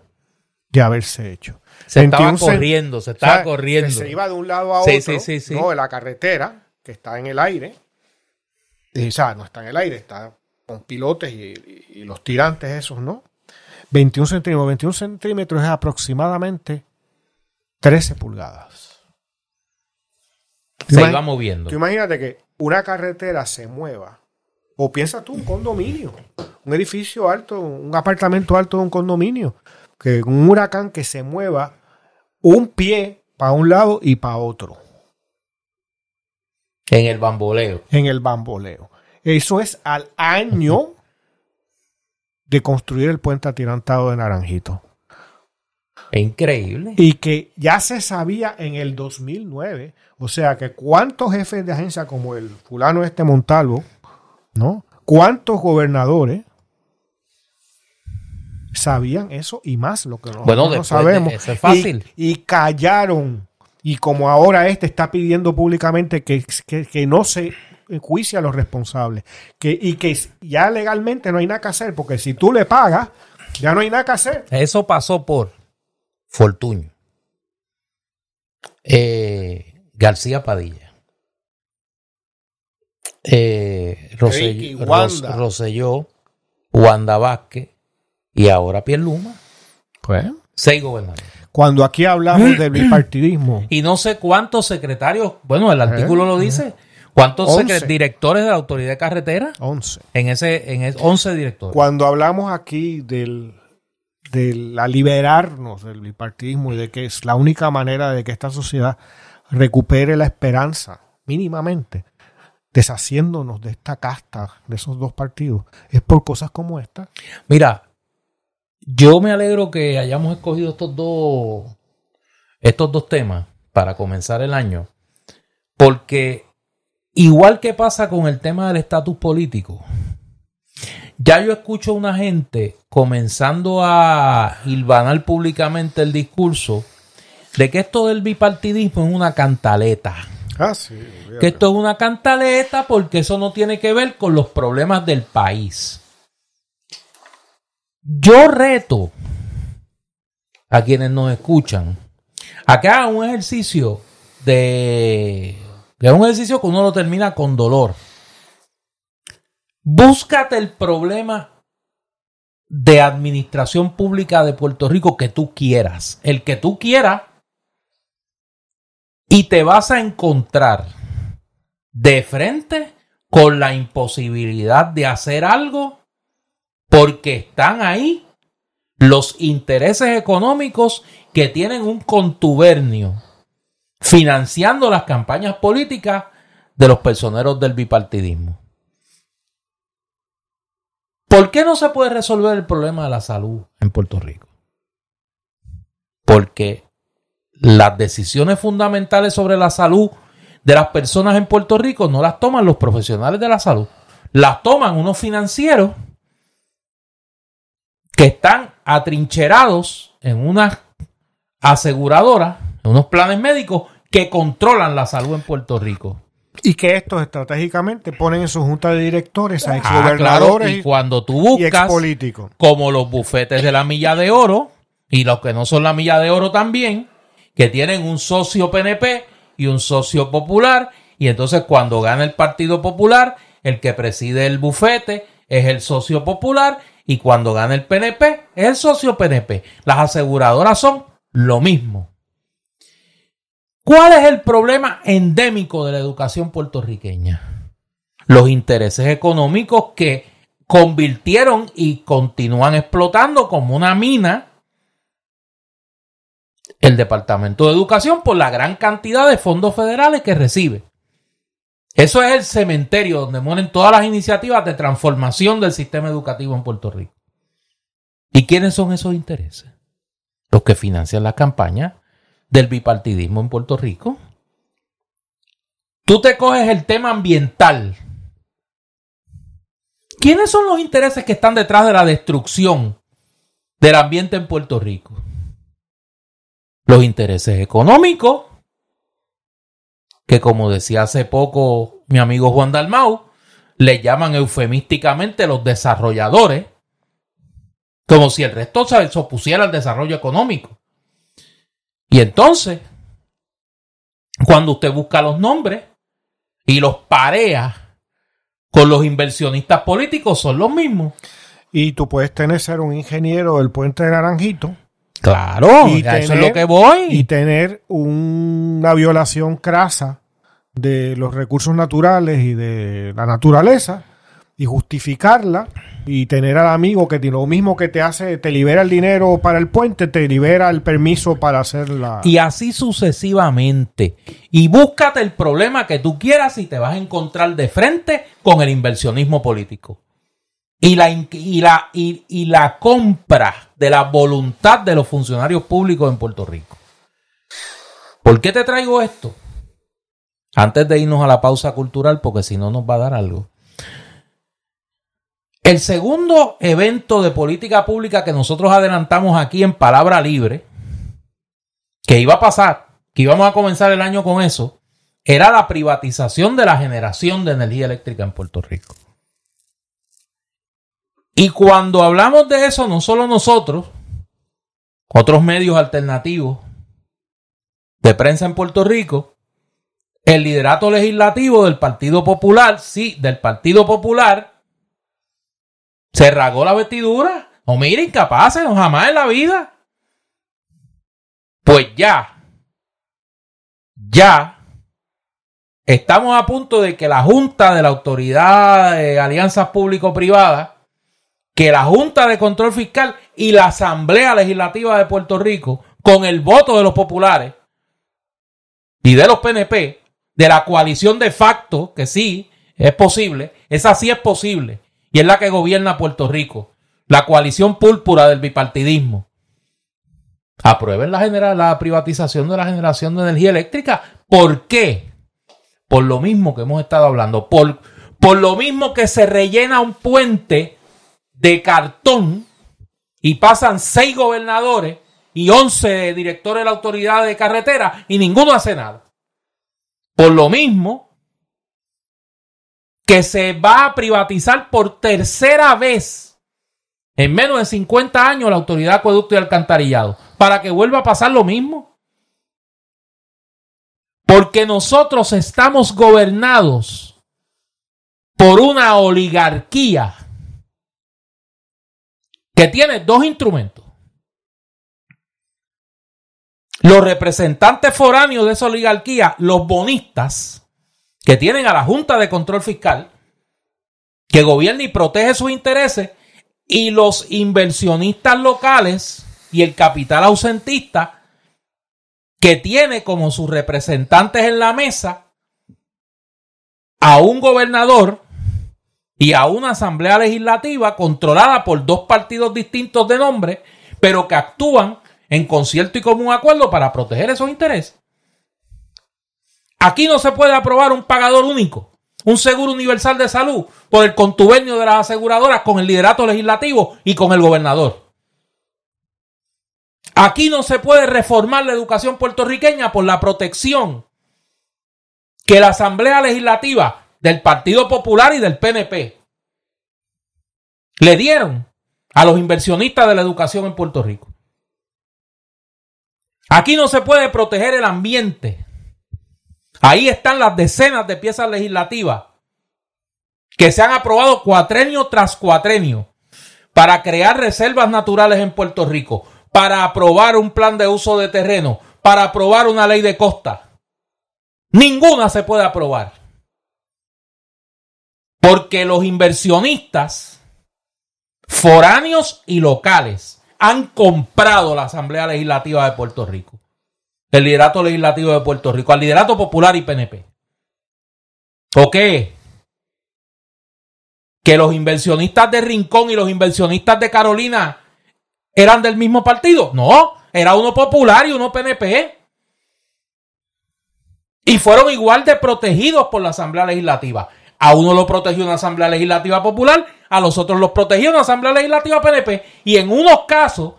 de haberse hecho. Se estaba 21 cen- corriendo, se O estaba sea, corriendo. se iba de un lado a Sí, otro, sí, sí, sí. no, de la carretera, que está en el aire. Y, o sea, no está en el aire, está con pilotes y, y- y los tirantes esos, ¿no? 21 centímetros. 21 centímetros es aproximadamente 13 pulgadas. Se iba moviendo. Tú imagínate que una carretera se mueva. O piensa tú un condominio, un edificio alto, un apartamento alto de un condominio. Que un huracán que se mueva un pie para un lado y para otro En el bamboleo. en el bamboleo. Eso es al año de construir el puente atirantado de Naranjito. Increíble. Y que ya se sabía en el 2009. O sea que cuántos jefes de agencia como el fulano este Montalvo, ¿no? ¿Cuántos gobernadores sabían eso y más lo que nosotros Bueno, no sabemos? eso es fácil. Y, y callaron. Y como ahora este está pidiendo públicamente que, que, que no se enjuicie a los responsables. Que, y que ya legalmente no hay nada que hacer, porque si tú le pagas, ya no hay nada que hacer. Eso pasó por Fortuño. Eh, García Padilla. Eh, Rosselló, Ricky, Wanda. Ros- Rosselló, Wanda Vázquez y ahora Pierluma. Pues. Seis gobernadores. Cuando aquí hablamos del bipartidismo, Y no sé cuántos secretarios, bueno, el artículo lo dice, cuántos Eh, Once. directores de la autoridad de carretera 11. en ese, en ese 11 directores. Cuando hablamos aquí del, de la liberarnos del bipartidismo y de que es la única manera de que esta sociedad recupere la esperanza, mínimamente, deshaciéndonos de esta casta, de esos dos partidos, es por cosas como esta. Mira, yo me alegro que hayamos escogido estos dos, estos dos temas para comenzar el año, porque igual que pasa con el tema del estatus político, ya yo escucho a una gente comenzando a hilvanar públicamente el discurso de que esto del bipartidismo es una cantaleta. Ah, sí. Que esto es una cantaleta porque eso no tiene que ver con los problemas del país. Yo reto a quienes nos escuchan a que hagan un ejercicio de. es un ejercicio que uno lo termina con dolor. Búscate el problema de administración pública de Puerto Rico que tú quieras. El que tú quieras. Y te vas a encontrar de frente con la imposibilidad de hacer algo porque están ahí los intereses económicos que tienen un contubernio financiando las campañas políticas de los personeros del bipartidismo. ¿Por qué no se puede resolver el problema de la salud en Puerto Rico? Porque las decisiones fundamentales sobre la salud de las personas en Puerto Rico no las toman los profesionales de la salud, las toman unos financieros que están atrincherados en unas aseguradoras, en unos planes médicos que controlan la salud en Puerto Rico. Y que estos estratégicamente ponen en su junta de directores a Ah, exgobernadores claro, y y, cuando tú buscas como los bufetes de la milla de oro y los que no son la milla de oro también, que tienen un socio PNP y un socio popular, y entonces cuando gana el Partido Popular, el que preside el bufete es el socio popular, y cuando gana el PNP es el socio PNP. Las aseguradoras son lo mismo. ¿Cuál es el problema endémico de la educación puertorriqueña? Los intereses económicos que convirtieron y continúan explotando como una mina el Departamento de Educación por la gran cantidad de fondos federales que recibe. Eso es el cementerio donde mueren todas las iniciativas de transformación del sistema educativo en Puerto Rico. ¿Y quiénes son esos intereses? Los que financian la campaña del bipartidismo en Puerto Rico. Tú te coges el tema ambiental. ¿Quiénes son los intereses que están detrás de la destrucción del ambiente en Puerto Rico? Los intereses económicos, que como decía hace poco mi amigo Juan Dalmau, le llaman eufemísticamente los desarrolladores. Como si el resto se opusiera al desarrollo económico. Y entonces, cuando usted busca los nombres y los parea con los inversionistas políticos, son los mismos. Y tú puedes tener ser un ingeniero del puente de Naranjito. Claro, y eso es lo que voy. Y tener una violación crasa de los recursos naturales y de la naturaleza y justificarla y tener al amigo que lo mismo que te hace, te libera el dinero para el puente, te libera el permiso para hacerla. Y así sucesivamente. Y búscate el problema que tú quieras y te vas a encontrar de frente con el inversionismo político. Y la, y la, y la compra de la voluntad de los funcionarios públicos en Puerto Rico. ¿Por qué te traigo esto? Antes de irnos a la pausa cultural, porque si no nos va a dar algo. El segundo evento de política pública que nosotros adelantamos aquí en Palabra Libre, que iba a pasar, que íbamos a comenzar el año con eso, era la privatización de la generación de energía eléctrica en Puerto Rico. Y cuando hablamos de eso, no solo nosotros, otros medios alternativos de prensa en Puerto Rico, el liderato legislativo del Partido Popular, sí, del Partido Popular, se rasgó la vestidura. O miren, incapaces, no jamás en la vida. Pues ya, ya, estamos a punto de que la Junta de la Autoridad de Alianzas Público-Privadas, que la Junta de Control Fiscal y la Asamblea Legislativa de Puerto Rico, con el voto de los populares y de los PNP, de la coalición de facto, que sí es posible, esa sí es posible, y es la que gobierna Puerto Rico, la coalición púrpura del bipartidismo. Aprueben la, la privatización de la generación de energía eléctrica. ¿Por qué? Por lo mismo que hemos estado hablando, por, por lo mismo que se rellena un puente de cartón y pasan seis gobernadores y once directores de la autoridad de carretera y ninguno hace nada. Por lo mismo que se va a privatizar por tercera vez en menos de 50 años la autoridad de acueducto y alcantarillado, para que vuelva a pasar lo mismo. Porque nosotros estamos gobernados por una oligarquía que tiene dos instrumentos. Los representantes foráneos de esa oligarquía, los bonistas, que tienen a la Junta de Control Fiscal, que gobierna y protege sus intereses, y los inversionistas locales y el capital ausentista, que tiene como sus representantes en la mesa a un gobernador y a una asamblea legislativa controlada por dos partidos distintos de nombre, pero que actúan en concierto y común acuerdo para proteger esos intereses. Aquí no se puede aprobar un pagador único, un seguro universal de salud por el contubernio de las aseguradoras con el liderato legislativo y con el gobernador. Aquí no se puede reformar la educación puertorriqueña por la protección que la Asamblea Legislativa del Partido Popular y del PNP le dieron a los inversionistas de la educación en Puerto Rico. Aquí no se puede proteger el ambiente. Ahí están las decenas de piezas legislativas que se han aprobado cuatrenio tras cuatrenio para crear reservas naturales en Puerto Rico, para aprobar un plan de uso de terreno, para aprobar una ley de costa. Ninguna se puede aprobar. Porque los inversionistas foráneos y locales han comprado la Asamblea Legislativa de Puerto Rico, el liderato legislativo de Puerto Rico, al liderato popular y PNP. ¿O qué? Que los inversionistas de Rincón y los inversionistas de Carolina eran del mismo partido. No, era uno popular y uno PNP. Y fueron igual de protegidos por la Asamblea Legislativa. A uno lo protegió una Asamblea Legislativa Popular, a los otros los protegió una Asamblea Legislativa PNP y en unos casos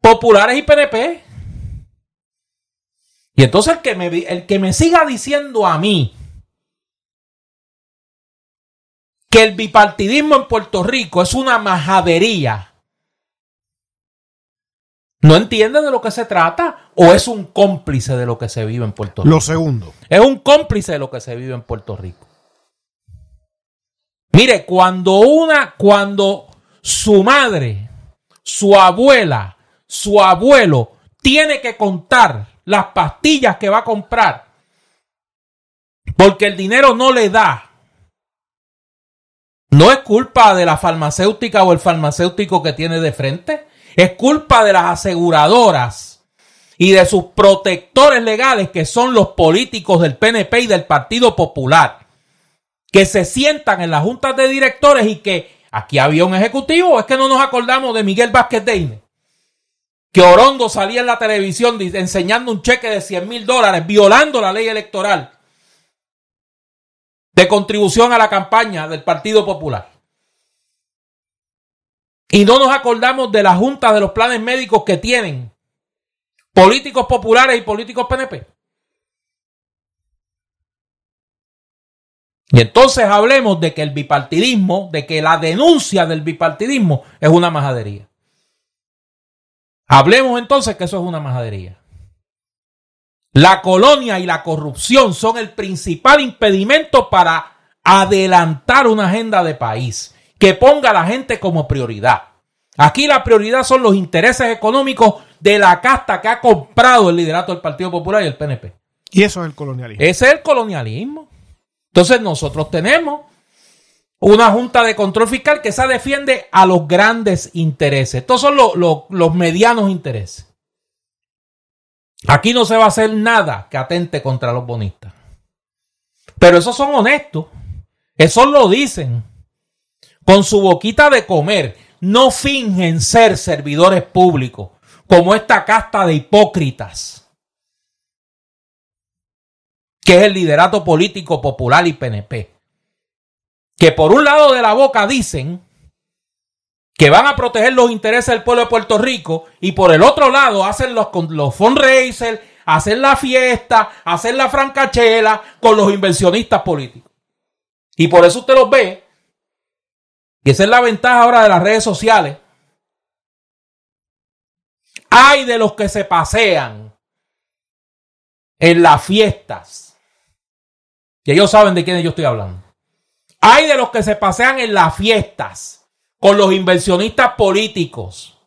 populares y PNP. Y entonces el que me, el que me siga diciendo a mí que el bipartidismo en Puerto Rico es una majadería no entiende de lo que se trata o es un cómplice de lo que se vive en Puerto Rico. Lo segundo. Es un cómplice de lo que se vive en Puerto Rico. Mire, cuando una, cuando su madre, su abuela, su abuelo tiene que contar las pastillas que va a comprar porque el dinero no le da. No es culpa de la farmacéutica o el farmacéutico que tiene de frente. Es culpa de las aseguradoras y de sus protectores legales que son los políticos del PNP y del Partido Popular que se sientan en las juntas de directores y que aquí había un ejecutivo, es que no nos acordamos de Miguel Vázquez Deine, que Orondo salía en la televisión enseñando un cheque de 100 mil dólares, violando la ley electoral de contribución a la campaña del Partido Popular. Y no nos acordamos de la junta de los planes médicos que tienen políticos populares y políticos PNP. Y entonces hablemos de que el bipartidismo, de que la denuncia del bipartidismo es una majadería. Hablemos entonces que eso es una majadería. La colonia y la corrupción son el principal impedimento para adelantar una agenda de país que ponga a la gente como prioridad. Aquí la prioridad son los intereses económicos de la casta que ha comprado el liderato del Partido Popular y el PNP. Y eso es el colonialismo. Ese es el colonialismo. Entonces nosotros tenemos una junta de control fiscal que se defiende a los grandes intereses. Estos son los, medianos intereses. Aquí no se va a hacer nada que atente contra los bonistas. Pero esos son honestos. Esos lo dicen. Con su boquita de comer. No fingen ser servidores públicos. Como esta casta de hipócritas que es el liderato político popular y PNP. Que por un lado de la boca dicen que van a proteger los intereses del pueblo de Puerto Rico y por el otro lado hacen los, los fundraisers, hacen la fiesta, hacen la francachela con los inversionistas políticos. Y por eso usted los ve. Y esa es la ventaja ahora de las redes sociales. Hay de los que se pasean en las fiestas que ellos saben de quién yo estoy hablando. Hay de los que se pasean en las fiestas con los inversionistas políticos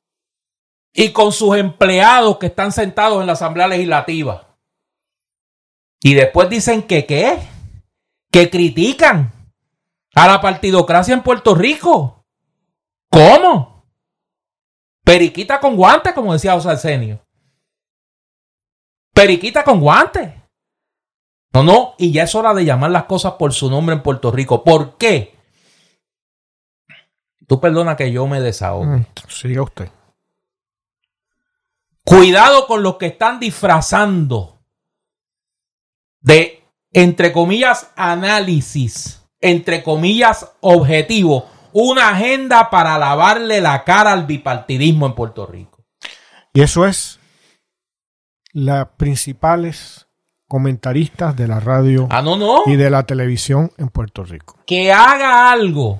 y con sus empleados que están sentados en la Asamblea Legislativa. Y después dicen que qué, que critican a la partidocracia en Puerto Rico. ¿Cómo? Periquita con guantes, como decía José Arsenio. Periquita con guantes. No, no, y ya es hora de llamar las cosas por su nombre en Puerto Rico. ¿Por qué? Tú perdona que yo me desahogue. Mm, siga usted. Cuidado con los que están disfrazando de, entre comillas, análisis, entre comillas, objetivo, una agenda para lavarle la cara al bipartidismo en Puerto Rico. Y eso es las principales comentaristas de la radio ah, no, no. y de la televisión en Puerto Rico. Que haga algo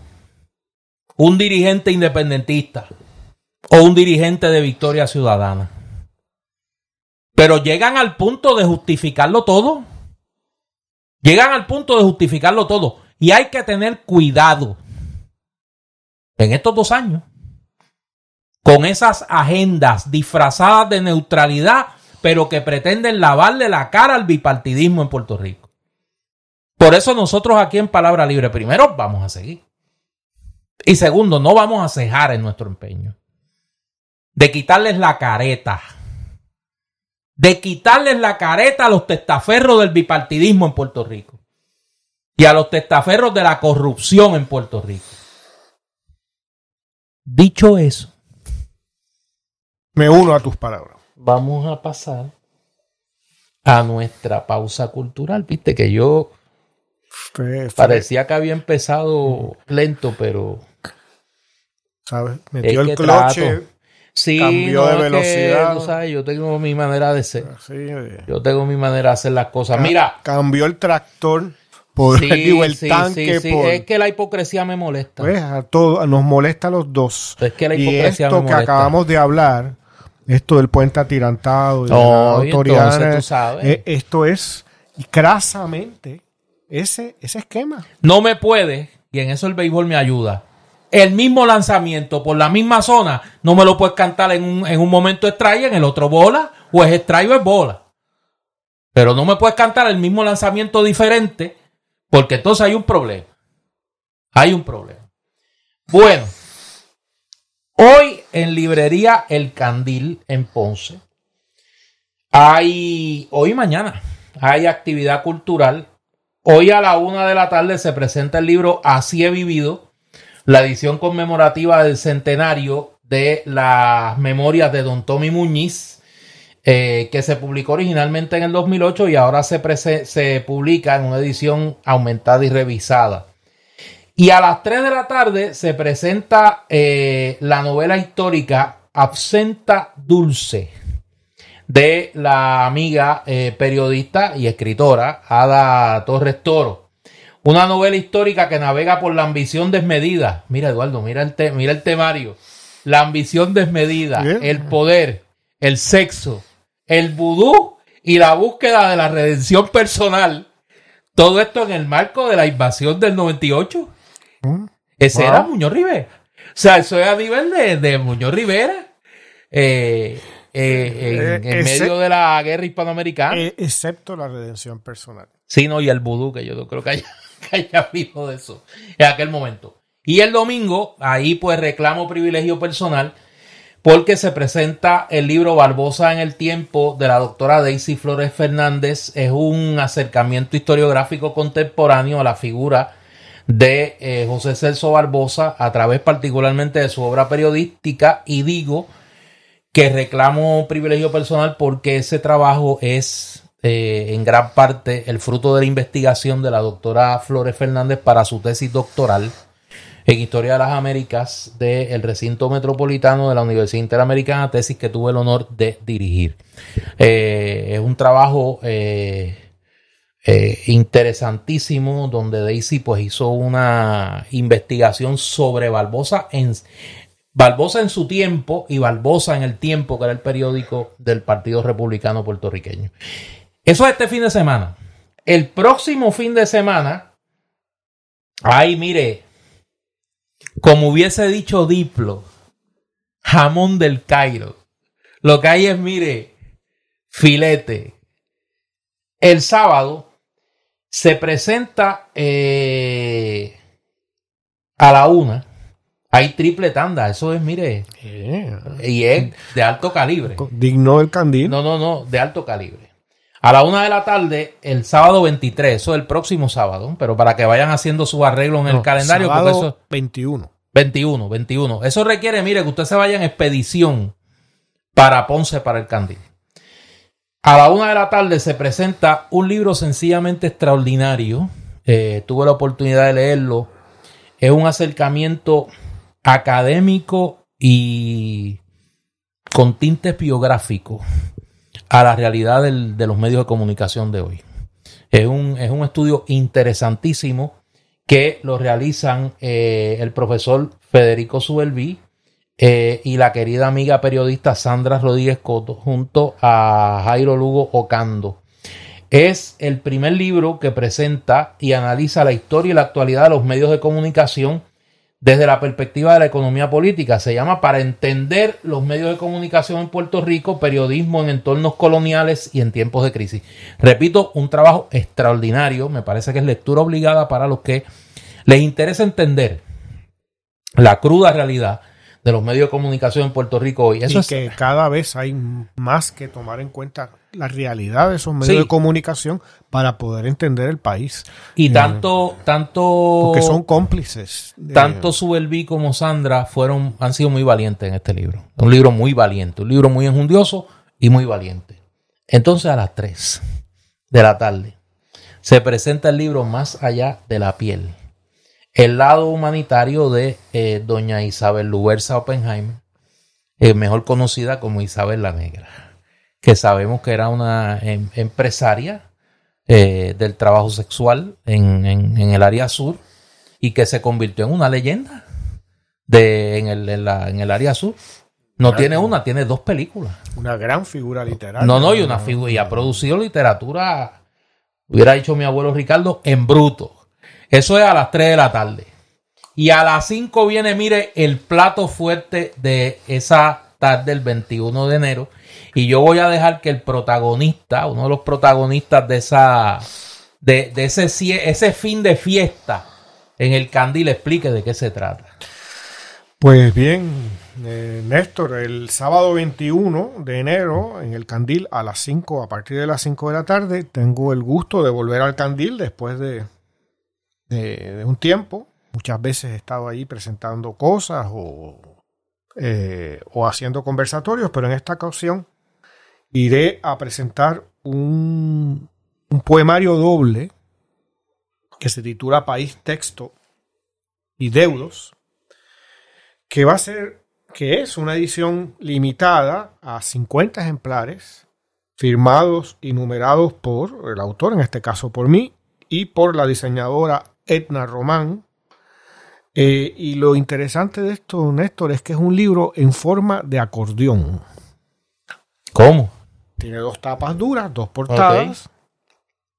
un dirigente independentista o un dirigente de Victoria Ciudadana. Pero llegan al punto de justificarlo todo. Llegan al punto de justificarlo todo. Y hay que tener cuidado en estos dos años con esas agendas disfrazadas de neutralidad pero que pretenden lavarle la cara al bipartidismo en Puerto Rico. Por eso nosotros aquí en Palabra Libre, primero, vamos a seguir. Y segundo, no vamos a cejar en nuestro empeño. De quitarles la careta. De quitarles la careta a los testaferros del bipartidismo en Puerto Rico. Y a los testaferros de la corrupción en Puerto Rico. Dicho eso. Me uno a tus palabras vamos a pasar a nuestra pausa cultural. Viste que yo parecía que había empezado lento, pero. ¿Sabes? Metió el cloche. Sí, cambió de velocidad. yo tengo mi manera de ser. yo tengo mi manera de hacer las cosas. Mira. Cambió el tractor. Por, digo, el tanque. Es que la hipocresía me molesta. Pues a todos, nos molesta a los dos. Es que la hipocresía y esto que acabamos de hablar esto del puente atirantado de eh, esto es crasamente ese, ese esquema. No me puede, y en eso el béisbol me ayuda. El mismo lanzamiento por la misma zona, no me lo puedes cantar en un, en un momento strike, en el otro bola, o es strike o es bola. Pero no me puedes cantar el mismo lanzamiento diferente, porque entonces hay un problema. Hay un problema. Bueno, hoy en librería El Candil en Ponce, hay, hoy y mañana, hay actividad cultural Hoy a la una de la tarde se presenta el libro Así he vivido, la edición conmemorativa del centenario de las memorias de Don Tommy Muñiz, eh, que se publicó originalmente en el 2008 y ahora se, se publica en una edición aumentada y revisada. Y a las 3 de la tarde se presenta eh, la novela histórica Absenta Dulce de la amiga eh, periodista y escritora Ada Torres Toro. Una novela histórica que navega por la ambición desmedida. Mira, Eduardo, mira el, mira el temario. La ambición desmedida, el poder, el sexo, el vudú y la búsqueda de la redención personal. Todo esto en el marco de la invasión del 98. Mm. Ese era Muñoz Rivera. O sea, eso es a nivel de, de Muñoz Rivera. Eh, eh, en, eh, medio de la guerra hispanoamericana. Excepto la redención personal. Sí, no, y el vudú, que yo no creo que haya, que haya de eso en aquel momento. Y el domingo, ahí pues reclamo privilegio personal, porque se presenta el libro Barbosa en el tiempo de la doctora Daisy Flores Fernández. Es un acercamiento historiográfico contemporáneo a la figura de José Celso Barbosa a través particularmente de su obra periodística y digo que reclamo privilegio personal porque ese trabajo es eh, en gran parte el fruto de la investigación de la doctora Flores Fernández para su tesis doctoral en Historia de las Américas del recinto metropolitano de la Universidad Interamericana, tesis que tuve el honor de dirigir. Eh, es un trabajo eh, interesantísimo donde Daisy pues hizo una investigación sobre Barbosa en, Barbosa en su tiempo y Barbosa en el tiempo, que era el periódico del Partido Republicano Puertorriqueño. Eso es este fin de semana. El próximo fin de semana, ay, mire, como hubiese dicho Diplo, jamón del Cairo. Lo que hay es, mire, filete. El sábado se presenta eh, a la una hay triple tanda, eso es, mire. Y es de alto calibre. Digno del candil. No, no, no, de alto calibre. A la una de la tarde, el sábado 23, eso es el próximo sábado, pero para que vayan haciendo su arreglo en el calendario. Sábado porque eso, 21. 21, 21. Eso requiere, mire, que usted se vaya en expedición para Ponce, para el Candil. A la una de la tarde se presenta un libro sencillamente extraordinario. Eh, tuve la oportunidad de leerlo. Es un acercamiento académico y con tintes biográficos a la realidad de los medios de comunicación de hoy. Es un, es un estudio interesantísimo que lo realizan eh, el profesor Federico Subelví eh, y la querida amiga periodista Sandra Rodríguez Coto junto a Jairo Lugo Ocando. Es el primer libro que presenta y analiza la historia y la actualidad de los medios de comunicación desde la perspectiva de la economía política. Se llama Para entender los medios de comunicación en Puerto Rico, periodismo en entornos coloniales y en tiempos de crisis. Repito, un trabajo extraordinario. Me parece que es lectura obligada para los que les interesa entender la cruda realidad de los medios de comunicación en Puerto Rico hoy. Eso y que cada vez hay más que tomar en cuenta la realidad de esos medios de comunicación para poder entender el país. Y tanto, tanto. Porque son cómplices. Tanto Subelví como Sandra fueron, han sido muy valientes en este libro. Un libro muy valiente, un libro muy enjundioso y muy valiente. Entonces a las 3 de la tarde se presenta el libro Más allá de la piel el lado humanitario de eh, doña Isabel Luberza Oppenheimer, eh, mejor conocida como Isabel la Negra, que sabemos que era una em, empresaria eh, del trabajo sexual en, el área sur y que se convirtió en una leyenda de, en, el, en el área sur. No tiene una, tiene dos películas. Una gran figura literaria. No, no, y una figura. Y ha producido literatura, hubiera dicho mi abuelo Ricardo, en bruto. Eso es a las 3 de la tarde. Y a las 5 viene, mire, el plato fuerte de esa tarde, el 21 de enero. Y yo voy a dejar que el protagonista, uno de los protagonistas de esa, de, de ese, ese fin de fiesta en el Candil, explique de qué se trata. Pues bien, eh, Néstor, el sábado 21 de enero en el Candil a las 5, a partir de las 5 de la tarde, tengo el gusto de volver al Candil después de, de, un tiempo. Muchas veces he estado ahí presentando cosas o, eh, o haciendo conversatorios, pero en esta ocasión iré a presentar un, un poemario doble que se titula País, Texto y Deudos que va a ser, que es una edición limitada a 50 ejemplares, firmados y numerados por el autor, en este caso por mí, y por la diseñadora Edna Román. Eh, y lo interesante de esto, Néstor, es que es un libro en forma de acordeón. ¿Cómo? Tiene dos tapas duras, dos portadas.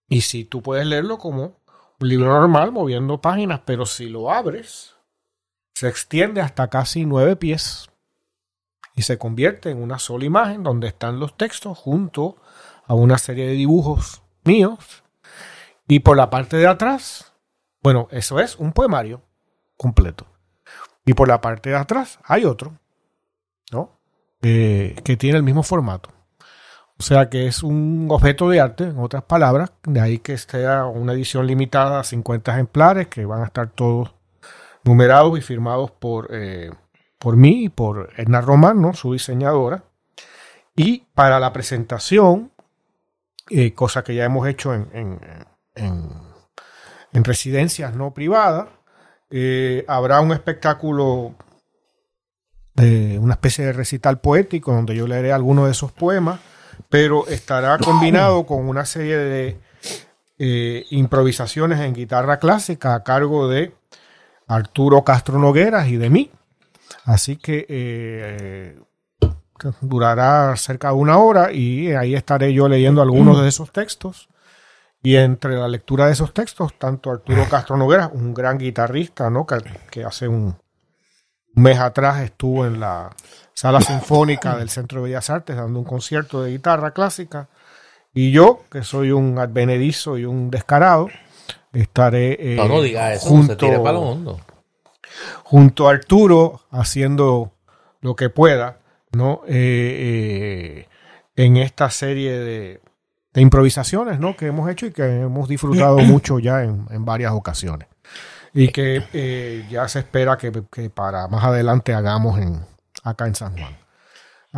Y si tú puedes leerlo como un libro normal, moviendo páginas, pero si lo abres, se extiende hasta casi nueve pies y se convierte en una sola imagen donde están los textos junto a una serie de dibujos míos y por la parte de atrás, bueno, eso es un poemario completo. Y por la parte de atrás hay otro, ¿no? Eh, que tiene el mismo formato. O sea que es un objeto de arte, en otras palabras, de ahí que sea una edición limitada a 50 ejemplares, que van a estar todos numerados y firmados por, eh, por mí y por Edna Román, su diseñadora. Y para la presentación, eh, cosa que ya hemos hecho en, en, en, residencias no privadas, eh, habrá un espectáculo, de una especie de recital poético donde yo leeré algunos de esos poemas, pero estará combinado con una serie de improvisaciones en guitarra clásica a cargo de Arturo Castro Nogueras y de mí. Así que eh, durará cerca de una hora y ahí estaré yo leyendo algunos de esos textos. Y entre la lectura de esos textos, tanto Arturo Castro Nogueras, un gran guitarrista, ¿no? que, hace un, mes atrás estuvo en la sala sinfónica del Centro de Bellas Artes dando un concierto de guitarra clásica, y yo, que soy un advenedizo y un descarado, estaré no, no diga eso, junto, se para lo hondo. junto a Arturo haciendo lo que pueda, ¿no? Eh, eh, en esta serie de, de, improvisaciones, ¿no? Que hemos hecho y que hemos disfrutado mucho ya en, en, varias ocasiones. Y que eh, ya se espera que, que, para más adelante hagamos en, acá en San Juan.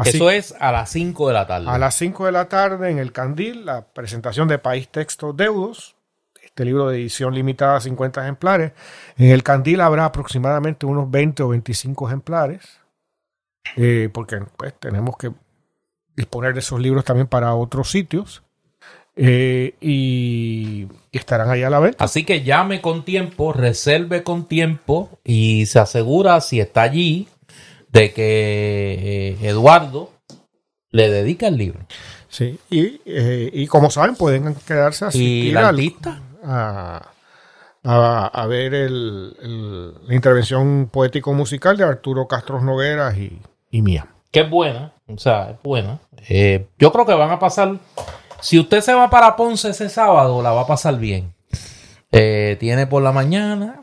Eso es a las 5 de la tarde. A las 5 de la tarde en el Candil, la presentación de País Texto Deudos, este libro de edición limitada a 50 ejemplares. En el Candil habrá aproximadamente unos 20 o 25 ejemplares, eh, porque pues, tenemos que disponer de esos libros también para otros sitios. Eh, y, estarán ahí a la venta. Así que llame con tiempo, reserve con tiempo y se asegura si está allí de que eh, Eduardo le dedica el libro. Sí, y, y como saben, pueden quedarse así. ¿Y la lista? a, a, ver el, la intervención poético-musical de Arturo Castro Nogueras y, y, mía. Que es buena, o sea, es buena. Eh, yo creo que van a pasar, si usted se va para Ponce ese sábado, la va a pasar bien. Eh, tiene por la mañana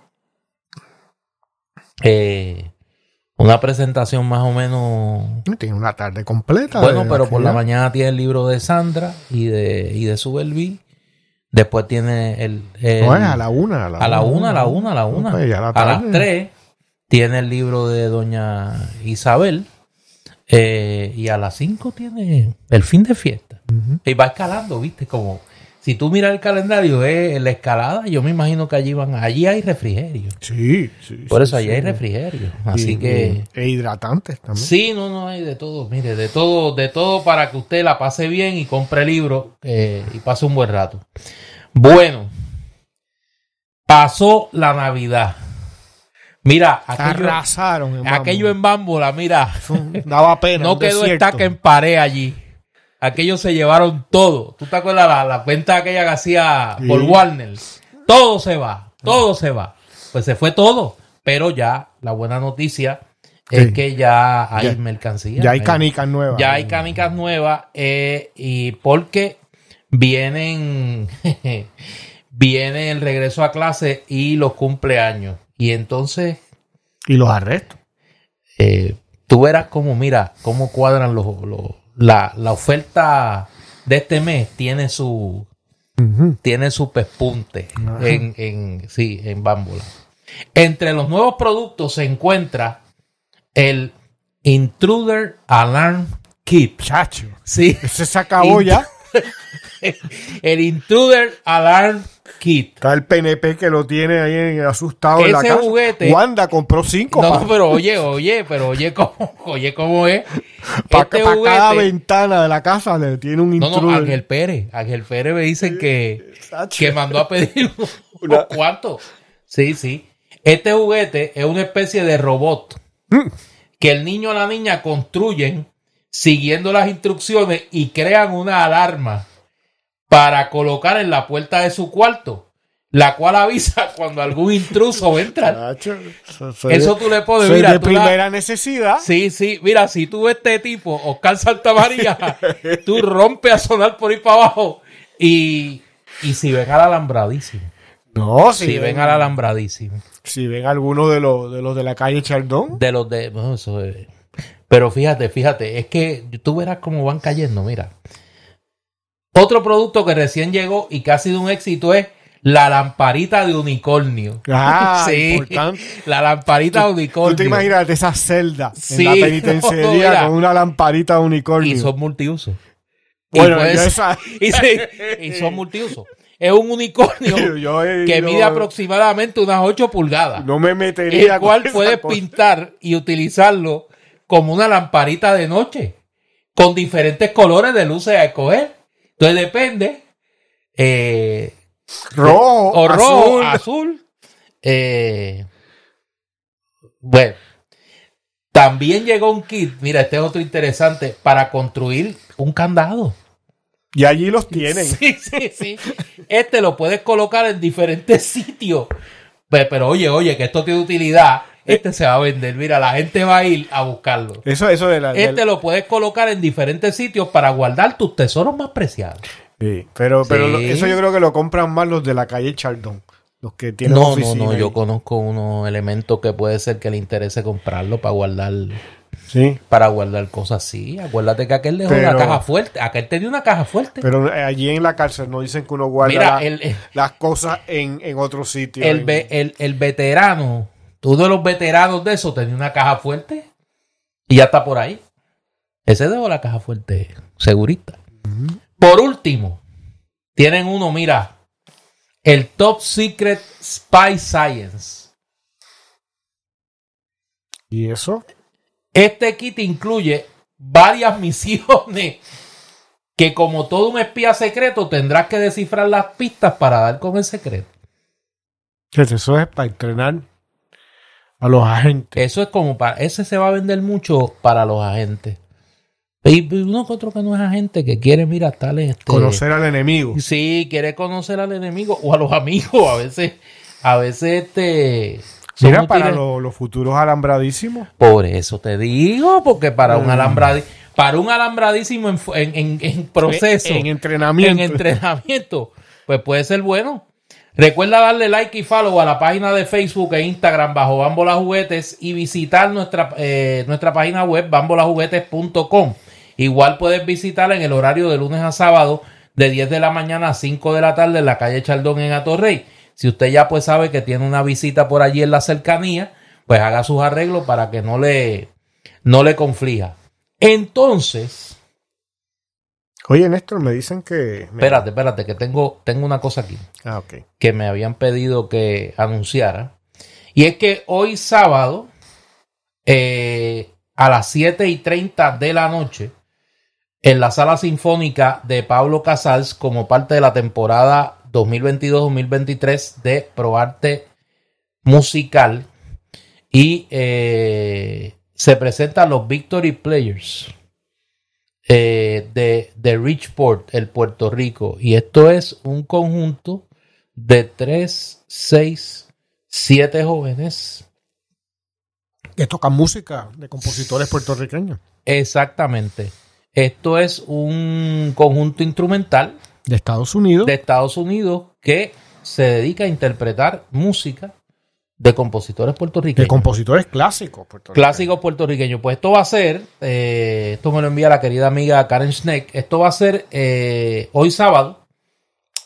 eh, una presentación más o menos. Tiene una tarde completa. Bueno, pero por la mañana tiene el libro de Sandra y de, y de. Después tiene el. a la una. A la, una, a la una, a la una. A, las tres tiene el libro de Doña Isabel. Eh, y a las cinco tiene el fin de fiesta. Y va escalando, ¿viste? Como si tú miras el calendario, es la escalada. Yo me imagino que allí van. Allí hay refrigerio. Sí, sí. Por eso allí hay refrigerio. Así que. E hidratantes también. Sí, no, no, hay de todo. Mire, de todo, de todo para que usted la pase bien y compre libro eh, y pase un buen rato. Bueno, pasó la Navidad. Mira, aquello, Arrasaron. en aquello en Bámbola, mira. Daba pena. no quedó estaca en pared allí. Aquellos se llevaron todo. ¿Tú te acuerdas la, la venta aquella que hacía Sí. por Warner? Todo se va, todo se va. Pues se fue todo. Pero ya la buena noticia es Sí. que ya hay Ya- mercancía. Ya hay Eh, canicas nuevas. Ya hay canicas nuevas eh, y porque vienen viene el regreso a clase y los cumpleaños. Y entonces Y los arrestos. eh, tú verás cómo, mira, cómo cuadran los, los- la, la oferta de este mes tiene su tiene su pespunte en, en sí, en Bámbola. Entre los nuevos productos se encuentra el Intruder Alarm Kit. Chacho. Sí, se acabó ya. el Intruder Alarm Kit. Está el PNP que lo tiene ahí asustado en la casa. juguete- Wanda compró cinco No, para pero oye, oye, pero oye cómo, oye cómo es. Este cada juguete- ventana de la casa le tiene un No, intruder. no, Ángel Pérez. Ángel Pérez me dicen que, que mandó a pedir Una- unos cuantos. Sí, sí. Este juguete es una especie de robot Mm. que el niño o la niña construyen siguiendo las instrucciones y crean una alarma para colocar en la puerta de su cuarto, la cual avisa cuando algún intruso va a entrar. Chacho, eso, tú le pones, soy mira, de tú la- primera necesidad. Sí, sí, mira, si tú ves este tipo, Oscar Santamaría, tú rompes a sonar por ahí para abajo y, y si ven al alambradísimo, No, si, si ven al alambradísimo, si ven alguno de los de los de la calle Chardón. de los de... eso es- pero fíjate, fíjate, es que tú verás cómo van cayendo, mira. Otro producto que recién llegó y que ha sido un éxito es la lamparita de unicornio. Ah, Sí, importante. la lamparita de unicornio. Tú te imaginas esa celda Sí, en la penitenciaría no, con una lamparita de unicornio. Y son multiusos. Bueno, y, ser- esa- y se- y son multiusos. Es un unicornio Yo he que mide aproximadamente unas 8 pulgadas. No me metería el cual puedes pintar y utilizarlo como una lamparita de noche con diferentes colores de luces a escoger. Entonces depende. eh, rojo, o rojo, azul. azul. eh, bueno. También llegó un kit, mira, este es otro interesante, para construir un candado. Y allí los tienen. Sí, sí, sí. Este lo puedes colocar en diferentes sitios. Pe- Pero, oye, oye, que esto tiene utilidad. Este se va a vender. Mira, la gente va a ir a buscarlo. Eso, eso de la. Este lo puedes colocar en diferentes sitios para guardar tus tesoros más preciados. Sí, pero, pero Sí. eso yo creo que lo compran más los de la calle Chardón. Los que tienen No, no, oficina no. Yo conozco unos elementos que puede ser que le interese comprarlo para guardar, Sí, para guardar cosas así. Acuérdate que aquel dejó Pero- una caja fuerte. Aquel tenía una caja fuerte. pero eh, allí en la cárcel nos dicen que uno guarda Mira, la- el- el- las cosas en, en otro sitio. el, en- ve- el, el veterano, uno de los veteranos de eso tenía una caja fuerte y ya está por ahí. Ese dejó la caja fuerte segurita. Por último, tienen uno, mira, el Top Secret Spy Science. ¿Y eso? Este kit incluye varias misiones que como todo un espía secreto tendrás que descifrar las pistas para dar con el secreto. Fíjate, Eso es para entrenar a los agentes. Eso es como para. Ese se va a vender mucho para los agentes. Y uno que otro que no es agente que quiere, mira, tal este. Conocer al enemigo. Sí, quiere conocer al enemigo o a los amigos. A veces, a veces este. Mira, para lo- los futuros alambradísimos. Por eso te digo, porque para un Mm. alambradi- para un alambradísimo en, en, en- en proceso, en entrenamiento. en entrenamiento, pues puede ser bueno. Recuerda darle like y follow a la página de Facebook e Instagram bajo Bambola Juguetes y visitar nuestra, eh, nuestra página web bambolajuguetes.com. Igual puedes visitar en el horario de lunes a sábado de 10 de la mañana a 5 de la tarde en la calle Chaldón en Atorrey. Si usted ya pues sabe que tiene una visita por allí en la cercanía, pues haga sus arreglos para que no le, no le conflija. Entonces, Oye, Néstor, me dicen que. espérate, espérate, que tengo, tengo una cosa aquí. Ah, ok. que me habían pedido que anunciara. Y es que hoy sábado, eh, a las 7 y 30 de la noche, en la sala sinfónica de Pablo Casals, como parte de la temporada 2022-2023 de ProArte Musical, y eh, se presentan los Victory Players eh, de, de Richport, el Puerto Rico. Y esto es un conjunto de 3, 6, 7 jóvenes que tocan música de compositores puertorriqueños. Exactamente. Esto es un conjunto instrumental de Estados Unidos. De Estados Unidos que se dedica a interpretar música de compositores puertorriqueños. De compositores clásicos puertorriqueños. Clásicos puertorriqueños. Pues esto va a ser, eh, esto me lo envía la querida amiga Karen Schneck, esto va a ser eh, hoy sábado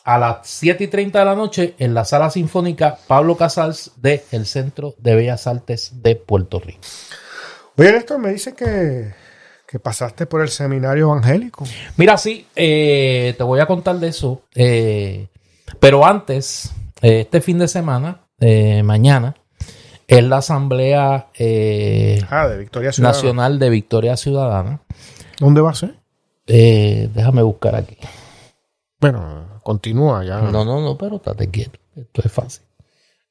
a las 7 y 30 de la noche en la sala sinfónica Pablo Casals de el Centro de Bellas Artes de Puerto Rico. Oye, Néstor, me dice que, pasaste por el seminario evangélico. Mira, sí, eh, te voy a contar de eso. Pero antes, este fin de semana, mañana, es la Asamblea ah, de Victoria Nacional de Victoria Ciudadana. ¿Dónde va a ser? déjame buscar aquí. Bueno, Continúa ya. No, no, no, pero estate quieto. Esto es fácil.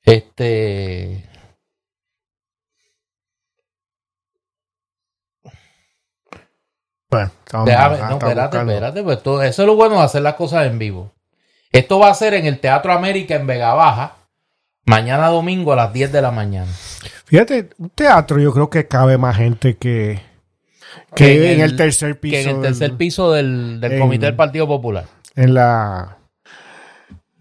Este. Bueno, no, espérate, espérate. Pues eso es lo bueno de hacer las cosas en vivo. Esto va a ser en el Teatro América en Vega Baja, mañana domingo a las 10 de la mañana. Fíjate, un teatro yo creo que cabe más gente que, que, en, el, tercer piso. Que en el tercer piso del, del Comité del Partido Popular. En la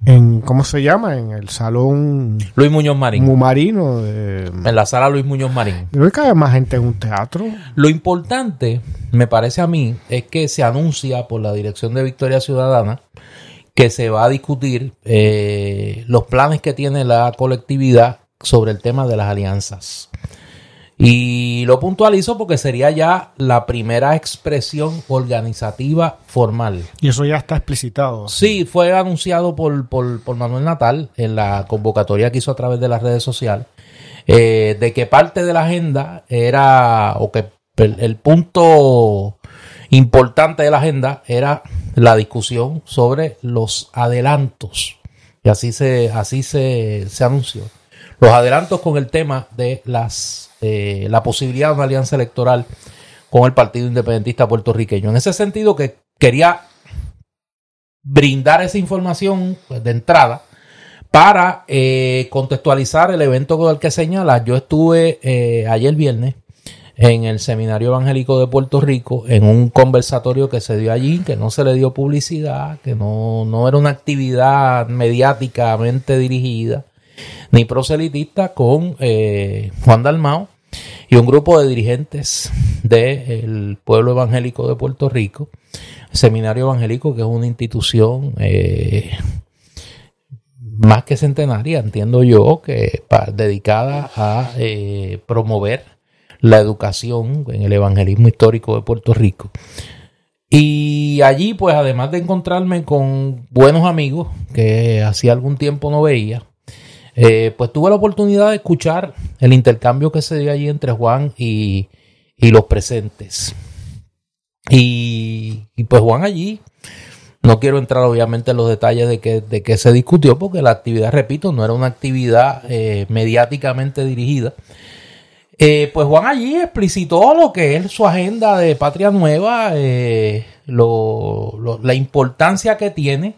en ¿cómo se llama? En el salón Luis Muñoz Marín. Marino. en la sala Luis Muñoz Marín. Creo que hay más gente en un teatro. Lo importante, me parece a mí, es que se anuncia por la dirección de Victoria Ciudadana que se va a discutir eh, los planes que tiene la colectividad sobre el tema de las alianzas. Y lo puntualizo porque sería ya la primera expresión organizativa formal. Y eso ya está explicitado. Sí, fue anunciado por, por, Manuel Natal en la convocatoria que hizo a través de las redes sociales, eh, de que parte de la agenda era, o que el, punto importante de la agenda era la discusión sobre los adelantos. Y así se, así se, se anunció. Los adelantos con el tema de las eh, la posibilidad de una alianza electoral con el Partido Independentista puertorriqueño. En ese sentido que quería brindar esa información pues, de entrada para eh, contextualizar el evento con el que señala. Yo estuve eh, ayer viernes en el Seminario Evangélico de Puerto Rico, en un conversatorio que se dio allí, que no se le dio publicidad, que no, no era una actividad mediáticamente dirigida, ni proselitista con eh, Juan Dalmao y un grupo de dirigentes del pueblo evangélico de Puerto Rico, Seminario Evangélico, que es una institución eh, más que centenaria, entiendo yo, que dedicada a eh, promover la educación en el evangelismo histórico de Puerto Rico. Y allí, pues, además de encontrarme con buenos amigos que hacía algún tiempo no veía, eh, pues tuve la oportunidad de escuchar el intercambio que se dio allí entre Juan y, los presentes. Y, pues Juan allí, no quiero entrar obviamente en los detalles de qué de se discutió, porque la actividad, repito, no era una actividad eh, mediáticamente dirigida. Eh, pues Juan allí explicitó lo que es su agenda de Patria Nueva, la importancia que tiene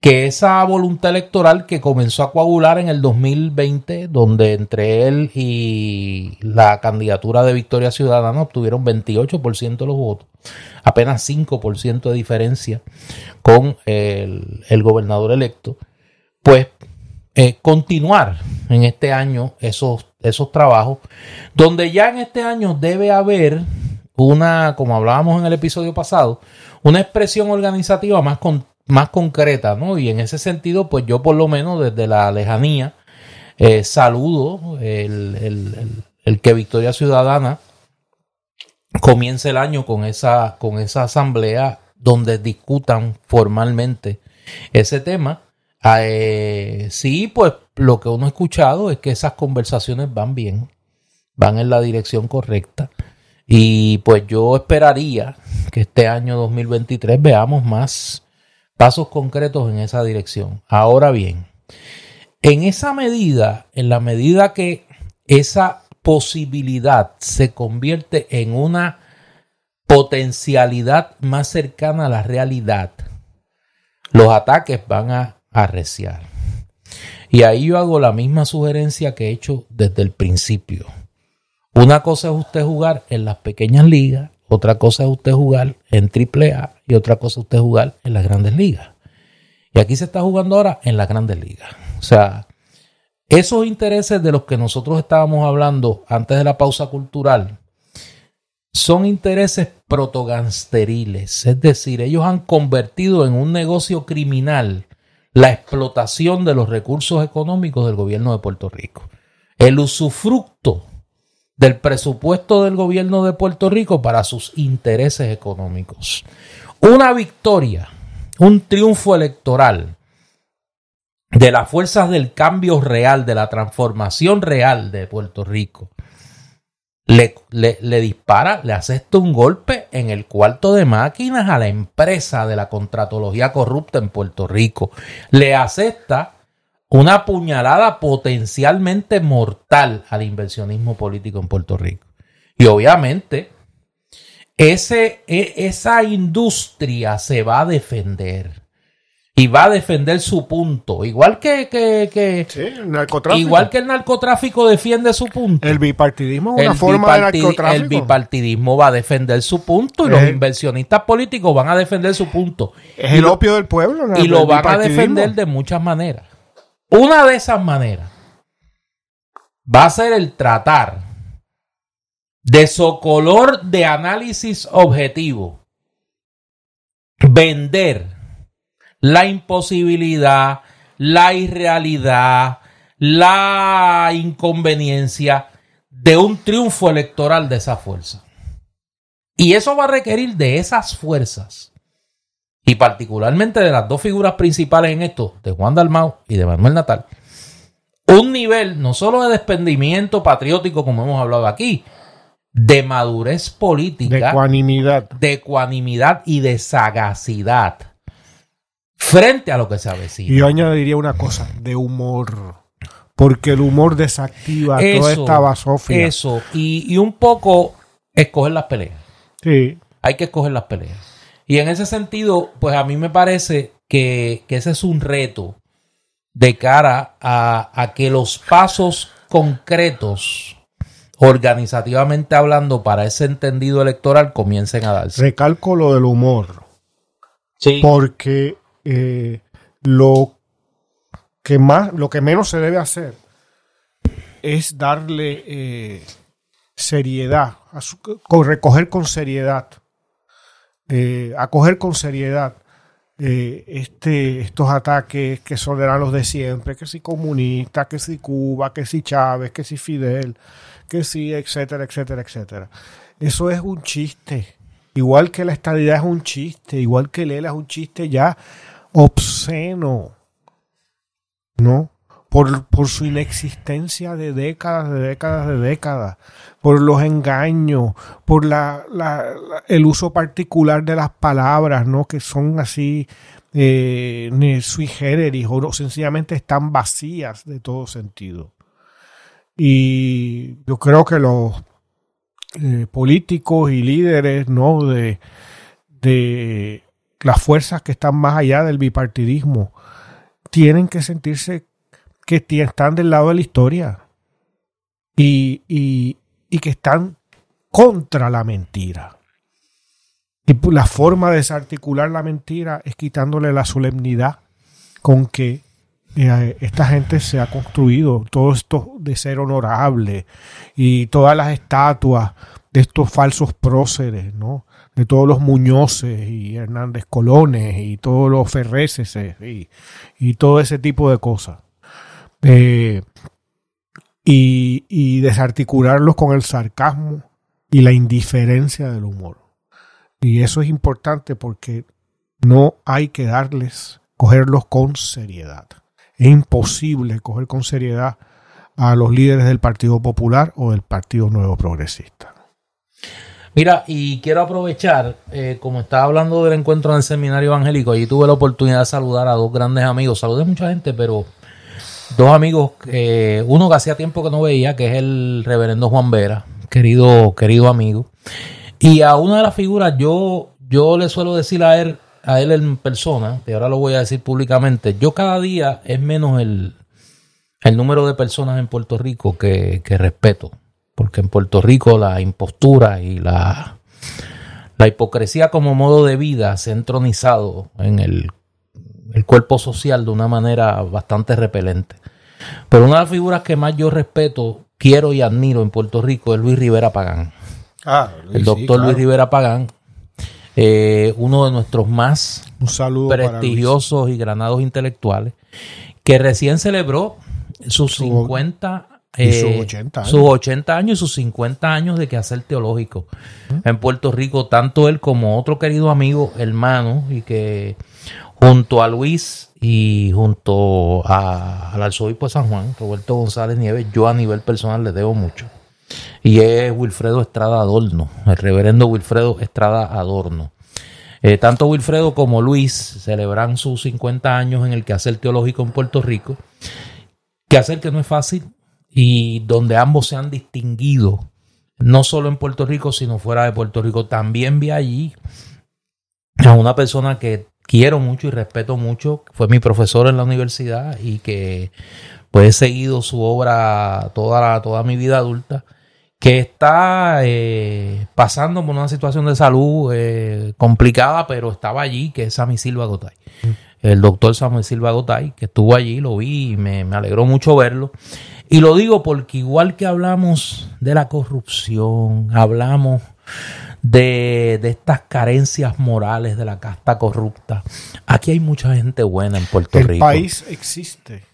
que esa voluntad electoral que comenzó a coagular en el 2020, donde entre él y la candidatura de Victoria Ciudadana obtuvieron 28% de los votos, apenas 5% de diferencia con el, gobernador electo, pues eh, continuar en este año esos, esos trabajos, donde ya en este año debe haber una, como hablábamos en el episodio pasado, una expresión organizativa más, con, más concreta, ¿no? Y en ese sentido, pues yo por lo menos desde la lejanía eh, saludo el, que Victoria Ciudadana comience el año con esa, con esa asamblea donde discutan formalmente ese tema. Ah, eh, sí, pues lo que uno ha escuchado es que esas conversaciones van bien, van en la dirección correcta. Y pues yo esperaría que este año 2023 veamos más pasos concretos en esa dirección. Ahora bien, en esa medida, en la medida que esa posibilidad se convierte en una potencialidad más cercana a la realidad, los ataques van a arreciar. Y ahí yo hago la misma sugerencia que he hecho desde el principio. Una cosa es usted jugar en las pequeñas ligas, otra cosa es usted jugar en AAA y otra cosa es usted jugar en las grandes ligas. Y aquí se está jugando ahora en las grandes ligas. O sea, esos intereses de los que nosotros estábamos hablando antes de la pausa cultural son intereses protogansteriles. Es decir, ellos han convertido en un negocio criminal la explotación de los recursos económicos del gobierno de Puerto Rico. El usufructo del presupuesto del gobierno de Puerto Rico para sus intereses económicos. Una victoria, un triunfo electoral de las fuerzas del cambio real, de la transformación real de Puerto Rico, le, le, dispara, le asesta un golpe en el cuarto de máquinas a la empresa de la contratología corrupta en Puerto Rico. Le asesta una puñalada potencialmente mortal al inversionismo político en Puerto Rico. Y obviamente, ese, e, esa industria se va a defender y va a defender su punto. Igual que, que, el narcotráfico. Igual que el narcotráfico defiende su punto. El bipartidismo es una forma de narcotráfico. El bipartidismo va a defender su punto y los inversionistas políticos van a defender su punto. Es el opio del pueblo. Y lo van a defender de muchas maneras. Una de esas maneras va a ser el tratar de socolor de análisis objetivo. Vender la imposibilidad, la irrealidad, la inconveniencia de un triunfo electoral de esa fuerza. Y eso va a requerir de esas fuerzas, y particularmente de las dos figuras principales en esto, de Juan Dalmau y de Manuel Natal, un nivel no solo de desprendimiento patriótico, como hemos hablado aquí, de madurez política, de ecuanimidad, de ecuanimidad y de sagacidad frente a lo que se avecina. Y yo añadiría una cosa, de humor. Porque el humor desactiva toda esta basofia. Eso, y, un poco escoger las peleas. Sí. Hay que escoger las peleas. Y en ese sentido, pues a mí me parece que, ese es un reto de cara a, a que los pasos concretos organizativamente hablando para ese entendido electoral comiencen a darse. Recalco lo del humor. Sí. Porque eh, lo que más, lo que menos se debe hacer es darle eh, seriedad, recoger con seriedad, eh, acoger con seriedad este, estos ataques que son los de siempre, que si comunista, que si Cuba, que si Chávez, que si Fidel, que si, etcétera, etcétera, etcétera. Eso es un chiste. Igual que la estadidad es un chiste, igual que Lela es un chiste ya obsceno, ¿no? Por, por, su inexistencia de décadas, de décadas, de décadas, por los engaños, por la, el uso particular de las palabras, ¿no? Que son así eh, sui generis o sencillamente están vacías de todo sentido. Y yo creo que los eh, políticos y líderes, ¿no? De, de las fuerzas que están más allá del bipartidismo tienen que sentirse que están del lado de la historia y, y, que están contra la mentira. Y la forma de desarticular la mentira es quitándole la solemnidad con que eh, esta gente se ha construido, todo esto de ser honorable y todas las estatuas de estos falsos próceres, ¿no? De todos los Muñoces y Hernández Colones y todos los Ferreces y, y todo ese tipo de cosas. Eh, y, y desarticularlos con el sarcasmo y la indiferencia del humor. Y eso es importante porque no hay que darles, cogerlos con seriedad. Es imposible coger con seriedad a los líderes del Partido Popular o del Partido Nuevo Progresista. Mira, y quiero aprovechar, eh, como estaba hablando del encuentro en el seminario evangélico, allí tuve la oportunidad de saludar a dos grandes amigos. Saludé a mucha gente, pero dos amigos, eh, uno que hacía tiempo que no veía, que es el reverendo Juan Vera, querido, querido amigo. Y a una de las figuras, yo, yo le suelo decir a él, a él en persona, que ahora lo voy a decir públicamente, yo cada día es menos el, el número de personas en Puerto Rico que, que respeto. Porque en Puerto Rico la impostura y la, la hipocresía como modo de vida se ha entronizado en el, el cuerpo social de una manera bastante repelente. Pero una de las figuras que más yo respeto, quiero y admiro en Puerto Rico es Luis Rivera Pagán. Ah, el doctor Luis Rivera Pagán, eh, uno de nuestros más prestigiosos y granados intelectuales, que recién celebró sus Su- 50 sus eh, 80 años. sus 80 años y sus 50 años de quehacer teológico en Puerto Rico, tanto él como otro querido amigo, hermano, y que junto a Luis y junto a- al arzobispo de San Juan, Roberto González Nieves, yo a nivel personal le debo mucho. Y es Wilfredo Estrada Adorno, el reverendo Wilfredo Estrada Adorno. Eh, tanto Wilfredo como Luis celebran sus 50 años en el quehacer teológico en Puerto Rico. Quehacer que no es fácil y donde ambos se han distinguido, no solo en Puerto Rico, sino fuera de Puerto Rico. También vi allí a una persona que quiero mucho y respeto mucho, fue mi profesor en la universidad y que pues he seguido su obra toda, la- toda mi vida adulta, que está eh, pasando por una situación de salud eh, complicada, pero estaba allí, que es Sammy Silva Gotay. El doctor Samuel Silva Gotay, que estuvo allí, lo vi y me, me alegró mucho verlo. Y lo digo porque igual que hablamos de la corrupción, hablamos de, de estas carencias morales de la casta corrupta, aquí hay mucha gente buena en Puerto El Rico. país existe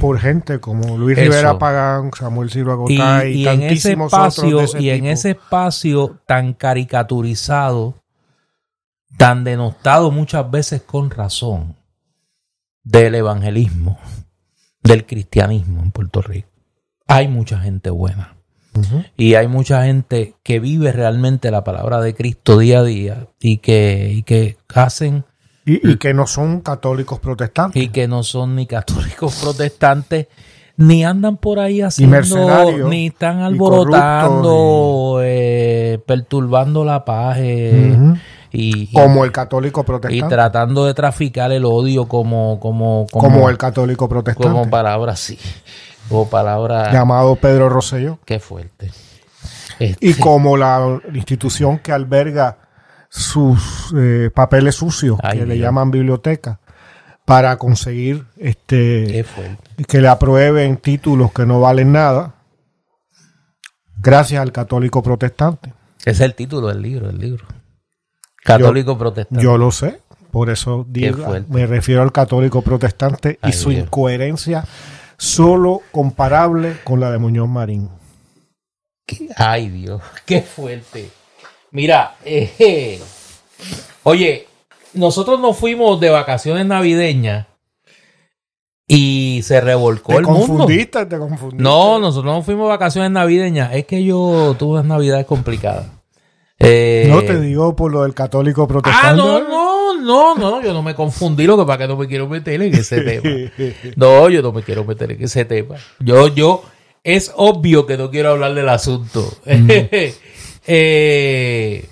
por gente como Luis Eso. Rivera Pagán, Samuel Silva y, Gotay y, y en ese tantísimos otros espacio de ese y en ese espacio tan caricaturizado tan denostado muchas veces con razón del evangelismo del cristianismo en Puerto Rico. Hay mucha gente buena. Y hay mucha gente que vive realmente la palabra de Cristo día a día y que, y que hacen y, y que no son católicos protestantes. y que no son ni católicos protestantes ni andan por ahí haciendo ni están y alborotando eh, perturbando la paz eh, y- como el católico y protestante. tratando de traficar el odio como como como, como el católico protestante. como palabra así o palabra llamado Pedro Rosselló. qué fuerte Este, Y como la institución que alberga sus eh, papeles sucios, Ay, que le llaman biblioteca, para conseguir este que le aprueben títulos que no valen nada, gracias al católico protestante. ese es el título del libro el libro católico protestante Yo lo sé, por eso digo, me refiero al católico protestante Ay, y su Dios. incoherencia solo comparable con la de Muñoz Marín. Ay, Dios, qué fuerte. Mira, eh, oye, nosotros nos fuimos de vacaciones navideñas y se revolcó Te el mundo. confundiste, te confundiste. No, nosotros no fuimos de vacaciones navideñas. Es que yo tuve unas navidades complicadas. Eh, No te digo por lo del católico protestante. Ah, no, no, no, no, yo no me confundí, lo que para que no me quiero meter en ese tema. No, yo no me quiero meter en ese tema. Yo, yo, es obvio que no quiero hablar del asunto. Eh,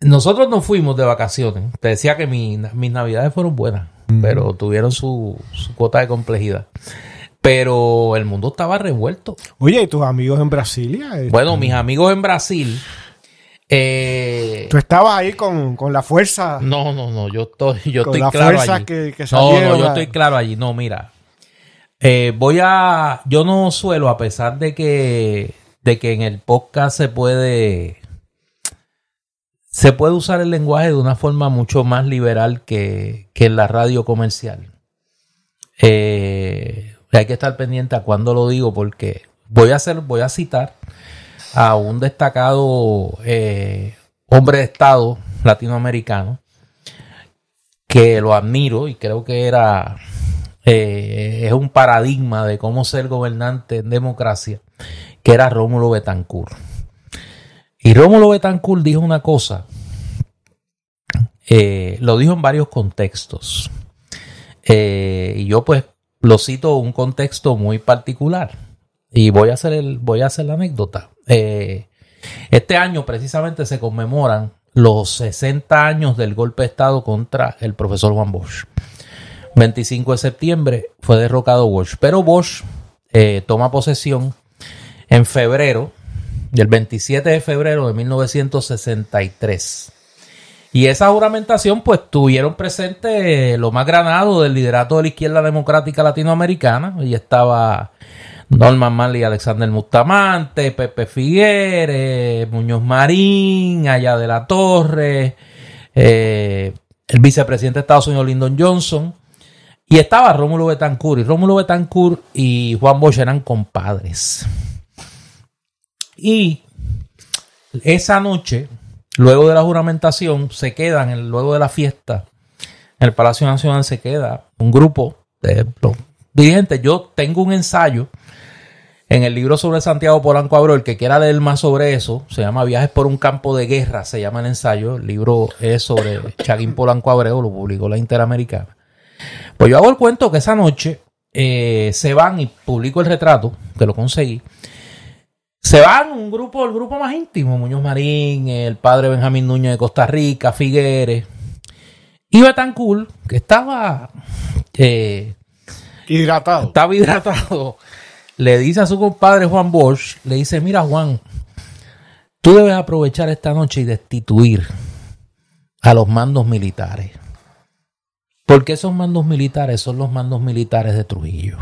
nosotros nos fuimos de vacaciones. Te decía que mi- mis navidades fueron buenas, pero tuvieron su, su cuota de complejidad. Pero el mundo estaba revuelto. Oye, ¿y tus amigos en Brasilia? Eh, Bueno, mis amigos en Brasil. eh, Tú estabas ahí con, con la fuerza, no, no, no, yo estoy, yo con estoy la claro fuerza allí. que, que No, no, yo estoy claro allí. No, mira. Eh, voy a. Yo no suelo, a pesar de que. De que en el podcast se puede. Se puede usar el lenguaje de una forma mucho más liberal que, que en la radio comercial. Eh, hay que estar pendiente a cuando lo digo, porque voy a hacer, voy a citar a un destacado eh, hombre de Estado latinoamericano que lo admiro y creo que era eh, es un paradigma de cómo ser gobernante en democracia, que era Rómulo Betancourt. Y Rómulo Betancourt dijo una cosa, eh, lo dijo en varios contextos, y yo pues lo cito un contexto muy particular. Y voy a hacer, el, voy a hacer la anécdota. Eh, este año precisamente se conmemoran los 60 años del golpe de Estado contra el profesor Juan Bosch. 25 de septiembre fue derrocado Bosch, pero Bosch eh, toma posesión en febrero, del 27 de febrero de 1963. Y esa juramentación, pues tuvieron presente lo más granado del liderato de la izquierda democrática latinoamericana. Y estaba Norman Manley, Alexander Mustamante, Pepe Figueres, Muñoz Marín, Allá de la Torre, eh, el vicepresidente de Estados Unidos, Lyndon Johnson. Y estaba Rómulo Betancourt. Y Rómulo Betancourt y Juan Bosch eran compadres. Y esa noche, luego de la juramentación, se quedan, luego de la fiesta, en el Palacio Nacional se queda un grupo de dirigentes. Yo tengo un ensayo en el libro sobre Santiago Polanco Abreu, el que quiera leer más sobre eso, se llama Viajes por un campo de guerra, se llama el ensayo. El libro es sobre Chaguín Polanco Abreu, lo publicó la Interamericana. Pues yo hago el cuento que esa noche eh, se van y publico el retrato, que lo conseguí. Se van un grupo, el grupo más íntimo, Muñoz Marín, el padre Benjamín Núñez de Costa Rica, Figueres, y Betancourt, que estaba eh, hidratado. Estaba hidratado. Le dice a su compadre Juan Bosch, le dice, mira Juan, tú debes aprovechar esta noche y destituir a los mandos militares. Porque esos mandos militares son los mandos militares de Trujillo.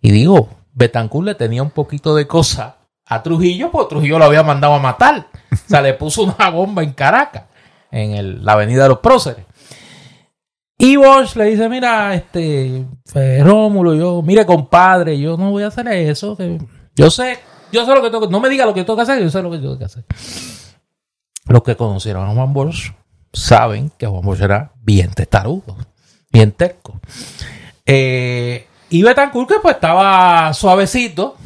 Y digo, Betancourt le tenía un poquito de cosa a Trujillo, porque Trujillo lo había mandado a matar. O sea, le puso una bomba en Caracas, en la avenida de los próceres. Y Bosch le dice, mira, este, pues, Rómulo, yo, mire, compadre, yo no voy a hacer eso. yo sé, yo sé lo que tengo que, no me diga lo que tengo que hacer, yo sé lo que tengo que hacer. Los que conocieron a Juan Bosch saben que Juan Bosch era bien testarudo, bien terco. Eh, y Betancourt, que pues estaba suavecito,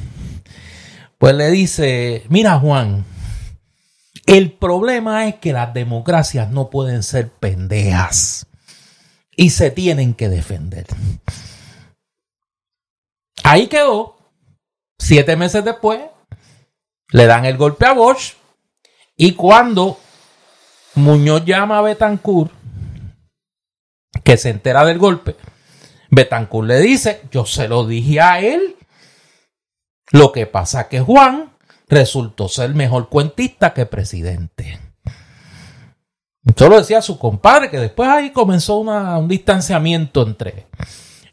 pues le dice, mira Juan, el problema es que las democracias no pueden ser pendejas y se tienen que defender. Ahí quedó. Siete meses después, le dan el golpe a Bosch y cuando Muñoz llama a Betancourt, que se entera del golpe, Betancourt le dice, yo se lo dije a él lo que pasa que Juan resultó ser mejor cuentista que presidente. Esto lo decía su compadre, que después ahí comenzó un distanciamiento entre,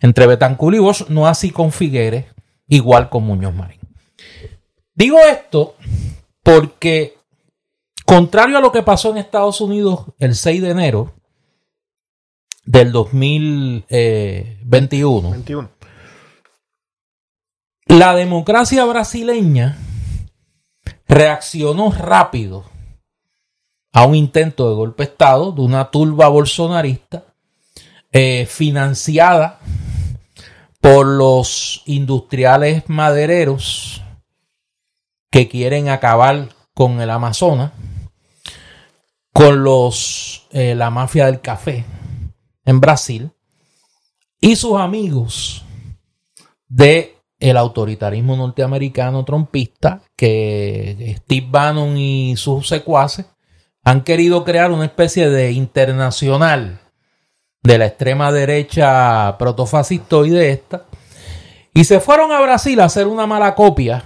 entre Betancourt y Bosch, no así con Figueres, igual con Muñoz Marín. Digo esto porque, contrario a lo que pasó en Estados Unidos el 6 de enero del 2021, 21. La democracia brasileña reaccionó rápido a un intento de golpe de Estado de una turba bolsonarista eh, financiada por los industriales madereros que quieren acabar con el Amazonas, con los eh, la mafia del café en Brasil y sus amigos de el autoritarismo norteamericano trompista que Steve Bannon y sus secuaces han querido crear una especie de internacional de la extrema derecha protofascistoide esta y se fueron a Brasil a hacer una mala copia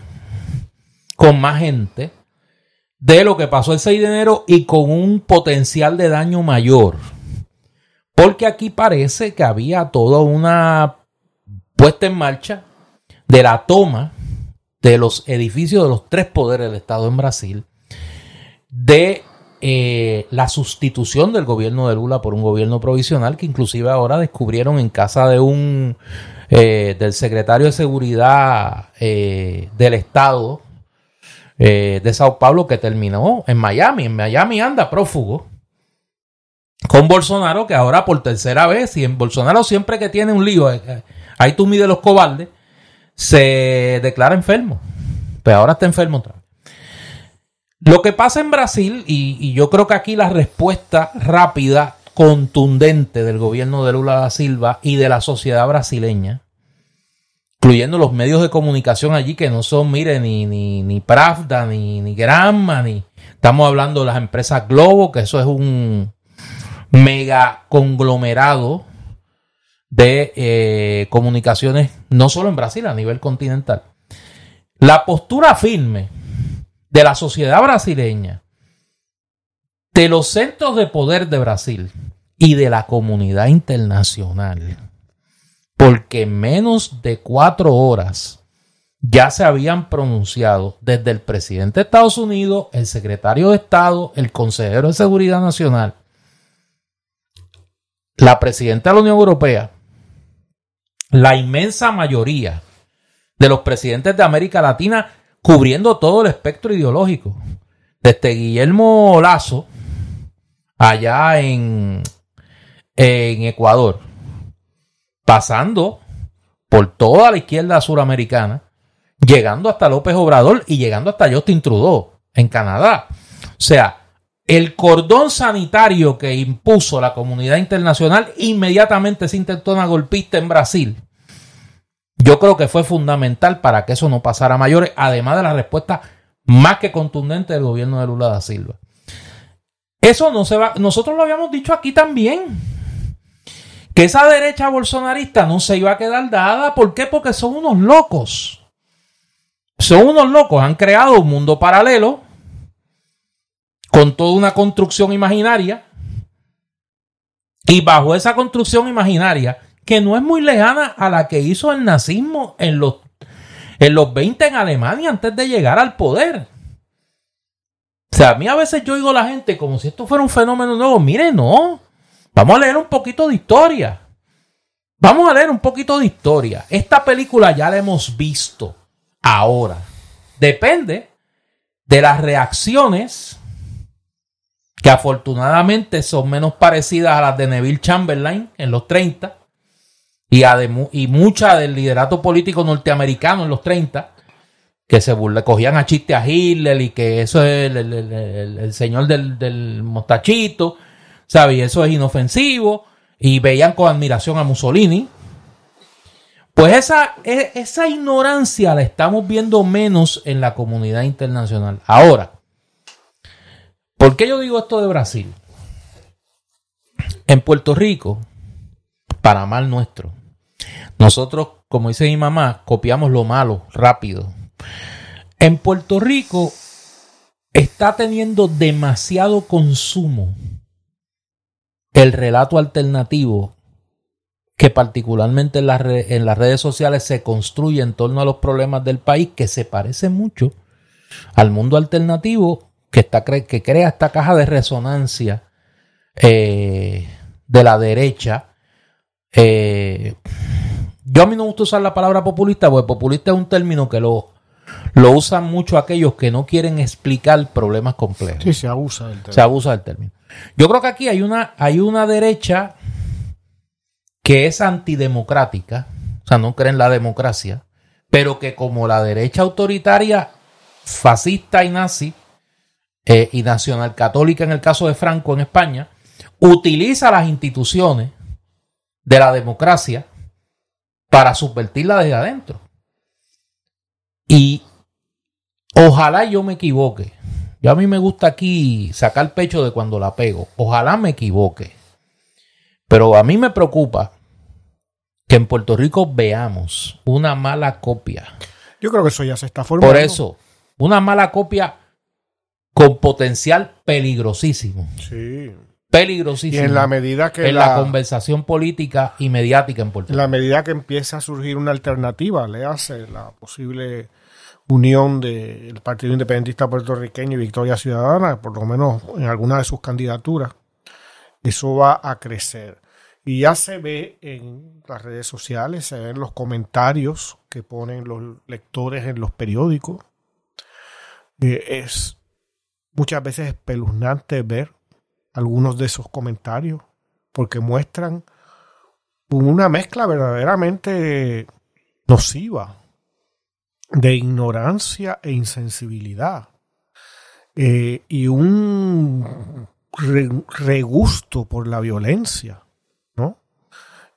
con más gente de lo que pasó el 6 de enero y con un potencial de daño mayor. Porque aquí parece que había toda una puesta en marcha de la toma de los edificios de los tres poderes del Estado en Brasil, de eh, la sustitución del gobierno de Lula por un gobierno provisional que inclusive ahora descubrieron en casa de un eh, del secretario de seguridad eh, del estado de Sao Paulo que terminó en Miami. En Miami anda prófugo con Bolsonaro que ahora por tercera vez y en Bolsonaro siempre que tiene un lío ahí tú mides los cobardes se declara enfermo. Pero ahora está enfermo otra vez. Lo que pasa en Brasil, y, yo creo que aquí la respuesta rápida, contundente del gobierno de Lula da Silva y de la sociedad brasileña, incluyendo los medios de comunicación allí que no son, mire, ni, ni, ni Pravda, ni, ni Gramma, ni... Estamos hablando de las empresas Globo, que eso es un mega conglomerado de eh, comunicaciones, no solo en Brasil, a nivel continental. La postura firme de la sociedad brasileña, de los centros de poder de Brasil y de la comunidad internacional, porque en menos de cuatro horas ya se habían pronunciado desde el presidente de Estados Unidos, el secretario de Estado, el consejero de Seguridad Nacional, la presidenta de la Unión Europea, la inmensa mayoría de los presidentes de América Latina cubriendo todo el espectro ideológico. Desde Guillermo Lazo, allá en, en Ecuador, pasando por toda la izquierda suramericana, llegando hasta López Obrador y llegando hasta Justin Trudeau en Canadá. O sea, el cordón sanitario que impuso la comunidad internacional inmediatamente se intentó una golpista en Brasil yo creo que fue fundamental para que eso no pasara a mayores, además de la respuesta más que contundente del gobierno de Lula da Silva. Eso no se va, nosotros lo habíamos dicho aquí también, que esa derecha bolsonarista no se iba a quedar dada. ¿Por qué? Porque son unos locos. Son unos locos, han creado un mundo paralelo con toda una construcción imaginaria y bajo esa construcción imaginaria que no es muy lejana a la que hizo el nazismo en los, en los 20 en Alemania antes de llegar al poder. O sea, a mí a veces yo oigo a la gente como si esto fuera un fenómeno nuevo. Mire, no. Vamos a leer un poquito de historia. Vamos a leer un poquito de historia. Esta película ya la hemos visto ahora. Depende de las reacciones que afortunadamente son menos parecidas a las de Neville Chamberlain en los 30 y, y mucha del liderato político norteamericano en los 30, que se burle, cogían a chiste a Hitler y que eso es el, señor del, del, mostachito, ¿sabes? Y eso es inofensivo, y veían con admiración a Mussolini. Pues esa, e, esa ignorancia la estamos viendo menos en la comunidad internacional. Ahora, ¿por qué yo digo esto de Brasil? En Puerto Rico, para mal nuestro, nosotros, como dice mi mamá, copiamos lo malo rápido. En Puerto Rico está teniendo demasiado consumo el relato alternativo que particularmente en, las redes sociales se construye en torno a los problemas del país, que se parece mucho al mundo alternativo que, está, que crea esta caja de resonancia eh, de la derecha. Eh, yo a mí no me gusta usar la palabra populista, porque populista es un término que lo, lo usan mucho aquellos que no quieren explicar problemas complejos. Sí, se abusa del término. Se abusa del término. Yo creo que aquí hay una, hay una derecha que es antidemocrática, o sea, no cree en la democracia, pero que como la derecha autoritaria, fascista y nazi, eh, y nacional católica en el caso de Franco en España, utiliza las instituciones de la democracia para subvertirla desde adentro. Y ojalá yo me equivoque. Yo a mí me gusta aquí sacar pecho de cuando la pego. Ojalá me equivoque. Pero a mí me preocupa que en Puerto Rico veamos una mala copia. Yo creo que eso ya se está formando. Por eso, una mala copia con potencial peligrosísimo. Sí peligrosísimo. Y en la medida que en la, conversación política y mediática en Puerto Rico. En la medida que empieza a surgir una alternativa, le hace la posible unión del Partido Independentista Puertorriqueño y Victoria Ciudadana, por lo menos en alguna de sus candidaturas, eso va a crecer. Y ya se ve en las redes sociales, se ven los comentarios que ponen los lectores en los periódicos. Eh, es muchas veces espeluznante ver algunos de esos comentarios, porque muestran una mezcla verdaderamente nociva de ignorancia e insensibilidad eh, y un regusto por la violencia, ¿no?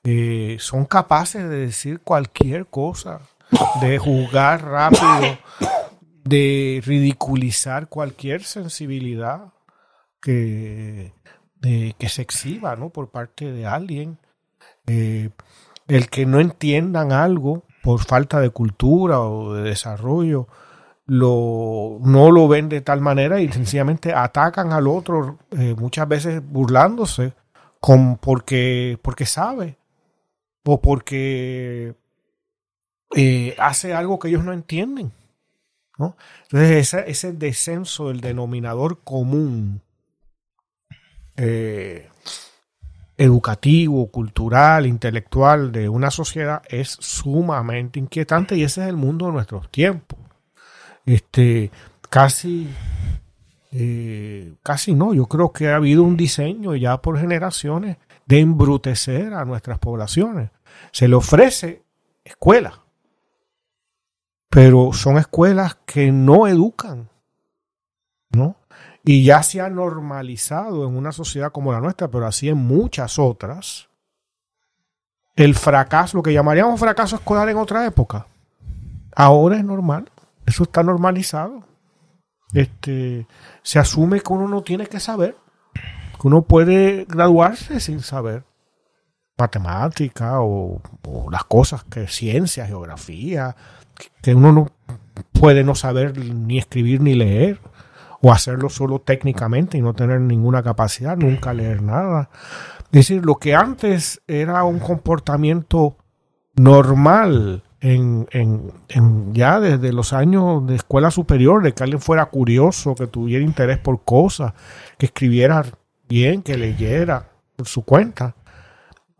Eh, son capaces de decir cualquier cosa de juzgar rápido, de ridiculizar cualquier sensibilidad que, que se exhiba ¿no? por parte de alguien. Eh, el que no entiendan algo por falta de cultura o de desarrollo, lo, no lo ven de tal manera y sencillamente atacan al otro, eh, muchas veces burlándose, con, porque, porque sabe o porque eh, hace algo que ellos no entienden. Entonces, ese, ese descenso del denominador común eh, educativo, cultural, intelectual de una sociedad es sumamente inquietante y ese es el mundo de nuestros tiempos. Este, casi, eh, casi no, yo creo que ha habido un diseño ya por generaciones de embrutecer a nuestras poblaciones. Se le ofrece escuela, pero son escuelas que no educan, ¿no? Y ya se ha normalizado en una sociedad como la nuestra, pero así en muchas otras, el fracaso, lo que llamaríamos fracaso escolar en otra época, ahora es normal. Eso está normalizado. Este, se asume que uno no tiene que saber, que uno puede graduarse sin saber matemática o, o las cosas que ciencia, geografía, que uno no puede no saber ni escribir ni leer o hacerlo solo técnicamente y no tener ninguna capacidad, nunca leer nada. Es decir, lo que antes era un comportamiento normal en, en, en, ya desde los años de escuela superior, de que alguien fuera curioso, que tuviera interés por cosas, que escribiera bien, que leyera por su cuenta,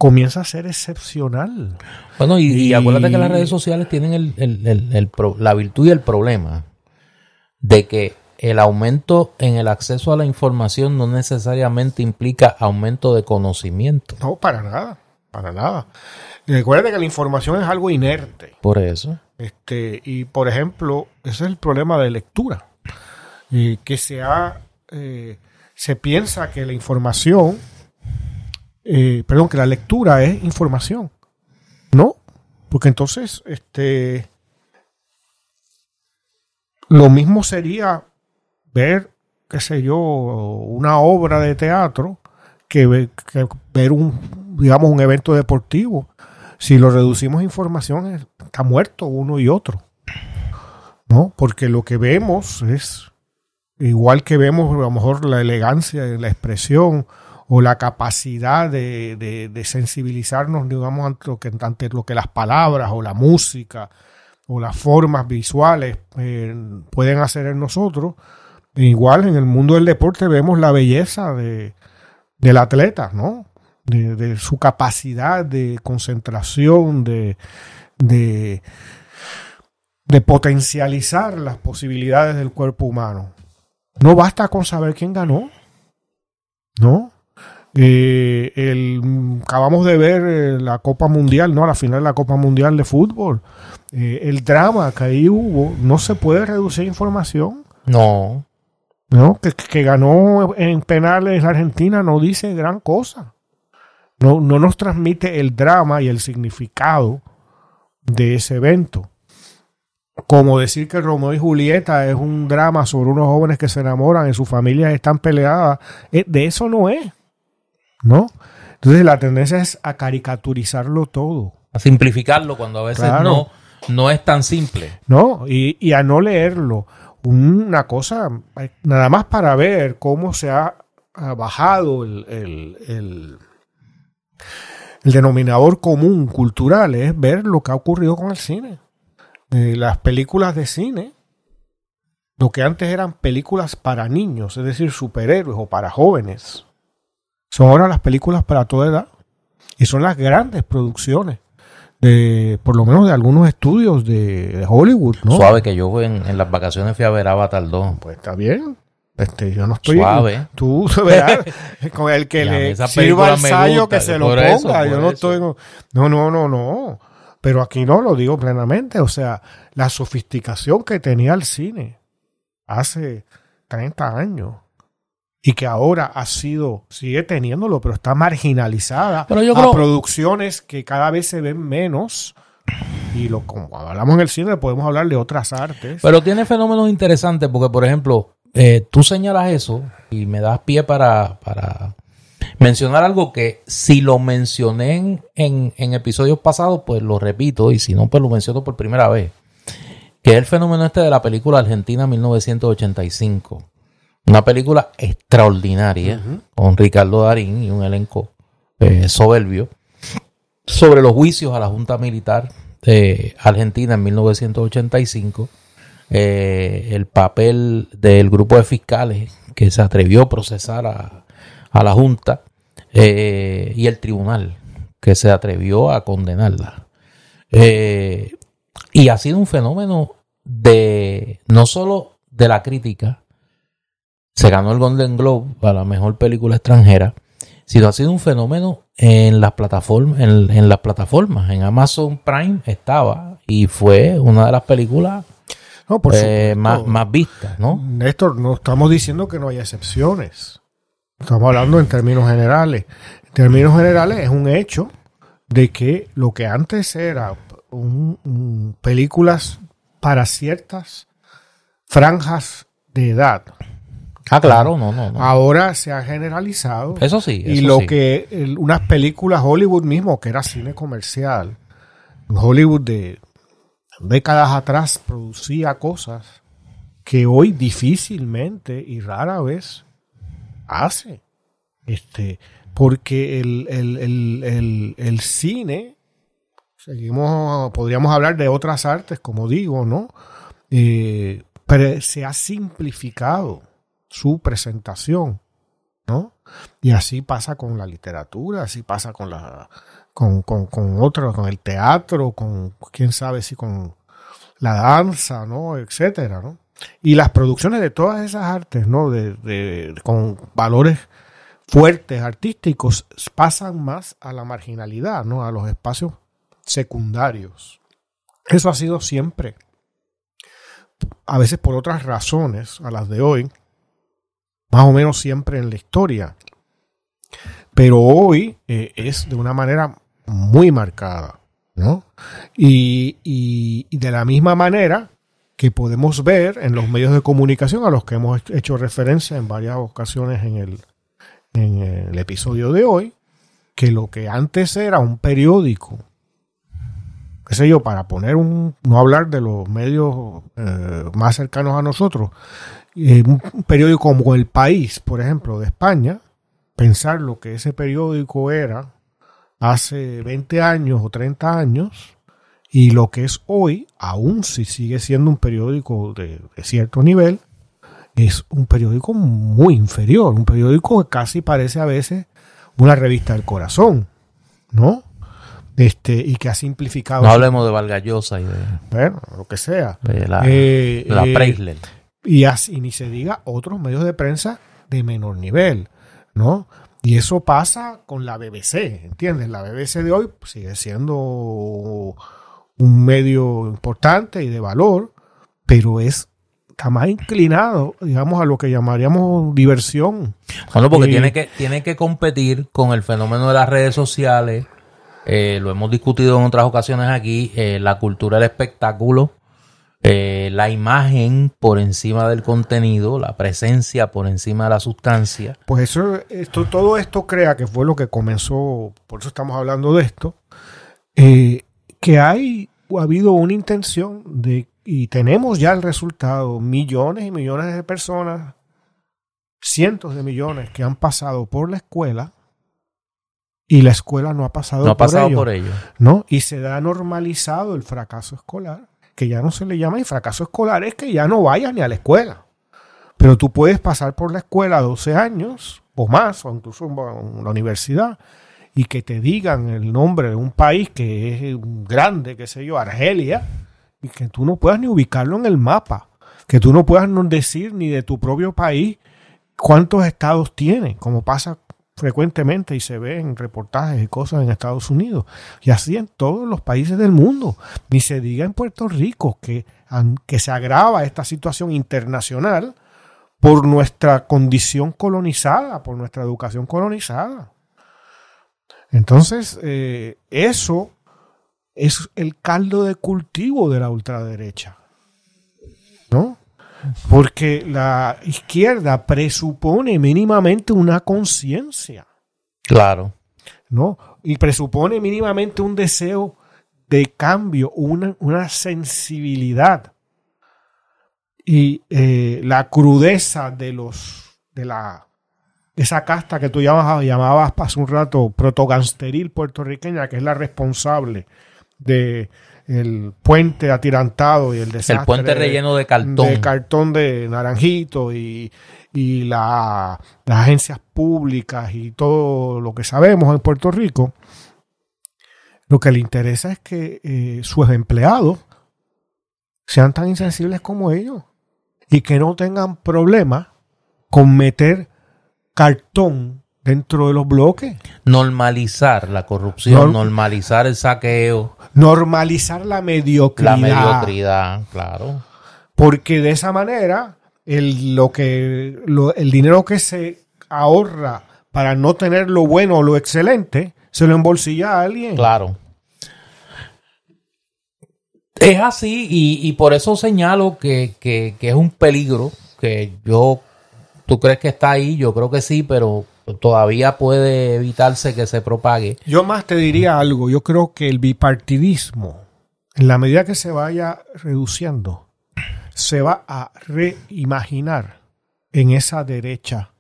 comienza a ser excepcional. Bueno, y, y, acuérdate que las redes sociales tienen el, el, el, la virtud y el problema de que el aumento en el acceso a la información no necesariamente implica aumento de conocimiento. No, para nada, para nada. Recuerda que la información es algo inerte. Por eso. Este, y por ejemplo, ese es el problema de lectura. Y que se, ha, eh, se piensa que la información, eh, perdón, que la lectura es información. No, porque entonces, este, lo mismo sería ver, qué sé yo, una obra de teatro que, que ver un, digamos, un evento deportivo. Si lo reducimos a información, está muerto uno y otro. ¿No? Porque lo que vemos es, igual que vemos a lo mejor la elegancia la expresión o la capacidad de, de, sensibilizarnos, digamos, ante lo, que, ante lo que las palabras o la música o las formas visuales eh, pueden hacer en nosotros, igual en el mundo del deporte vemos la belleza de, del atleta, ¿no? De, de, su capacidad de concentración, de, de, de, potencializar las posibilidades del cuerpo humano. No basta con saber quién ganó, ¿no? Eh, el, acabamos de ver eh, la Copa Mundial, ¿no? La final de la Copa Mundial de fútbol. Eh, el drama que ahí hubo, no se puede reducir información. No. ¿no? Que, que, ganó en penales Argentina no dice gran cosa. No, no nos transmite el drama y el significado de ese evento. Como decir que Romeo y Julieta es un drama sobre unos jóvenes que se enamoran y sus familias están peleadas. De eso no es. ¿No? Entonces la tendencia es a caricaturizarlo todo. A simplificarlo cuando a veces claro. no, no es tan simple. No, y, y a no leerlo una cosa, nada más para ver cómo se ha, bajado el, el, el, el, denominador común cultural, es ver lo que ha ocurrido con el cine. Eh, las películas de cine, lo que antes eran películas para niños, es decir, superhéroes o para jóvenes, son ahora las películas para toda edad. Y son las grandes producciones de por lo menos de algunos estudios de, Hollywood, ¿no? Suave que yo en, en, las vacaciones fui a ver Avatar 2. Pues está bien. Este, yo no estoy suave. Tú verás con el que le sirva el sallo que se lo ponga. Eso, yo no eso. estoy No, no, no, no. Pero aquí no lo digo plenamente, o sea, la sofisticación que tenía el cine hace 30 años y que ahora ha sido, sigue teniéndolo, pero está marginalizada pero yo a creo, producciones que cada vez se ven menos Y lo, como hablamos en el cine, podemos hablar de otras artes. Pero tiene fenómenos interesantes porque, por ejemplo, eh, tú señalas eso y me das pie para, para mencionar algo que si lo mencioné en, en, en episodios pasados, pues lo repito y si no, pues lo menciono por primera vez. Que es el fenómeno este de la película Argentina 1985. Una película extraordinaria con Ricardo Darín y un elenco eh, soberbio sobre los juicios a la Junta Militar de Argentina en 1985. eh, el papel del grupo de fiscales que se atrevió a procesar a, a la Junta eh, y el tribunal que se atrevió a condenarla. Eh, y ha sido un fenómeno de no solo de la crítica, se ganó el Golden Globe a la mejor película extranjera, sino ha sido un fenómeno en las plataformas, en, en las plataformas, en Amazon Prime estaba y fue una de las películas No, por eh, más, más vistas, ¿no? Néstor, no estamos diciendo que no haya excepciones. Estamos hablando en términos generales. En términos generales es un hecho de que lo que antes era un- un- películas para ciertas franjas de edad, Ah, claro, no, no, no. ahora se ha generalizado. Eso sí. y lo sí. que el- unas películas Hollywood mismo, que era cine comercial, Hollywood de décadas atrás producía cosas que hoy difícilmente y rara vez hace. Este, porque el, el, el, el, el cine, seguimos, podríamos hablar de otras artes, como digo, ¿no? Eh, pero se ha simplificado su presentación, ¿no? Y así pasa con la literatura, así pasa con la con, con, con con el teatro, con quién sabe si con la danza, ¿no? etcétera, ¿no? Y las producciones de todas esas artes, ¿no? De- con valores fuertes artísticos pasan más a la marginalidad, ¿no? A los espacios secundarios. Eso ha sido siempre, a veces por otras razones, a las de hoy, más o menos siempre en la historia. Pero hoy eh, es de una manera muy marcada, ¿no? Y, y- de la misma manera que podemos ver en los medios de comunicación a los que hemos hecho referencia en varias ocasiones en el, en el episodio de hoy, que lo que antes era un periódico, qué sé yo, para poner un, no hablar de los medios eh, más cercanos a nosotros, eh, un periódico como El País, por ejemplo, de España, pensar lo que ese periódico era hace 20 años o 30 años y lo que es hoy, aún si sigue siendo un periódico de, de cierto nivel, es un periódico muy inferior, un periódico que casi parece a veces una revista del corazón, ¿no? Este, y que ha simplificado, No hablemos de Valgallosa y de, bueno, lo que sea. de la, Eh, de la eh. Y así ni se diga otros medios de prensa de menor nivel, ¿no? Y eso pasa con la BBC, ¿entiendes? La BBC de hoy sigue siendo un medio importante y de valor, pero es está más inclinado, digamos, a lo que llamaríamos diversión. Bueno, porque y- tiene que, tiene que competir con el fenómeno de las redes sociales. eh, lo hemos discutido en otras ocasiones aquí. eh, la cultura del espectáculo. Eh, la imagen por encima del contenido. La presencia por encima de la sustancia. Pues eso, esto, todo esto crea que fue lo que comenzó, por eso estamos hablando de esto, eh, que hay ha habido una intención de, y tenemos ya el resultado, millones y millones de personas, cientos de millones que han pasado por la escuela y la escuela no ha pasado, No ha por, pasado ello, por ello. ¿no? Y se da normalizado el fracaso escolar, que ya no se le llama y fracaso escolar es que ya no vayas ni a la escuela. Pero tú puedes pasar por la escuela 12 años o más, o incluso en la universidad, y que te digan el nombre de un país que es grande, qué sé yo, Argelia, y que tú no puedas ni ubicarlo en el mapa, que tú no puedas decir ni de tu propio país cuántos estados tiene, como pasa frecuentemente y se ve en reportajes y cosas en Estados Unidos, y así en todos los países del mundo, ni se diga en Puerto Rico que, que se agrava esta situación internacional por nuestra condición colonizada, por nuestra educación colonizada. Entonces, eh, eso es el caldo de cultivo de la ultraderecha. Porque la izquierda presupone mínimamente una conciencia. Claro. ¿No? Y presupone mínimamente un deseo de cambio, una, una sensibilidad. Y eh, la crudeza de los de la esa casta que tú llamabas, llamabas hace un rato protogansteril puertorriqueña, que es la responsable de el puente atirantado y el desastre. El puente relleno de cartón. De cartón de naranjito y, y la, las agencias públicas y todo lo que sabemos en Puerto Rico. Lo que le interesa es que eh, sus empleados sean tan insensibles como ellos y que no tengan problemas con meter cartón dentro de los bloques. Normalizar la corrupción, normalizar el saqueo. Normalizar la mediocridad. La mediocridad, claro. Porque de esa manera, el, lo que, el dinero que se ahorra para no tener lo bueno o lo excelente, se lo embolsilla a alguien. Claro. Es así y, y por eso señalo que, que, que, es un peligro que yo ¿Tú crees que está ahí? Yo creo que sí, pero todavía puede evitarse que se propague. Yo más te diría algo. Yo creo que el bipartidismo, en la medida que se vaya reduciendo, se va a reimaginar en esa derecha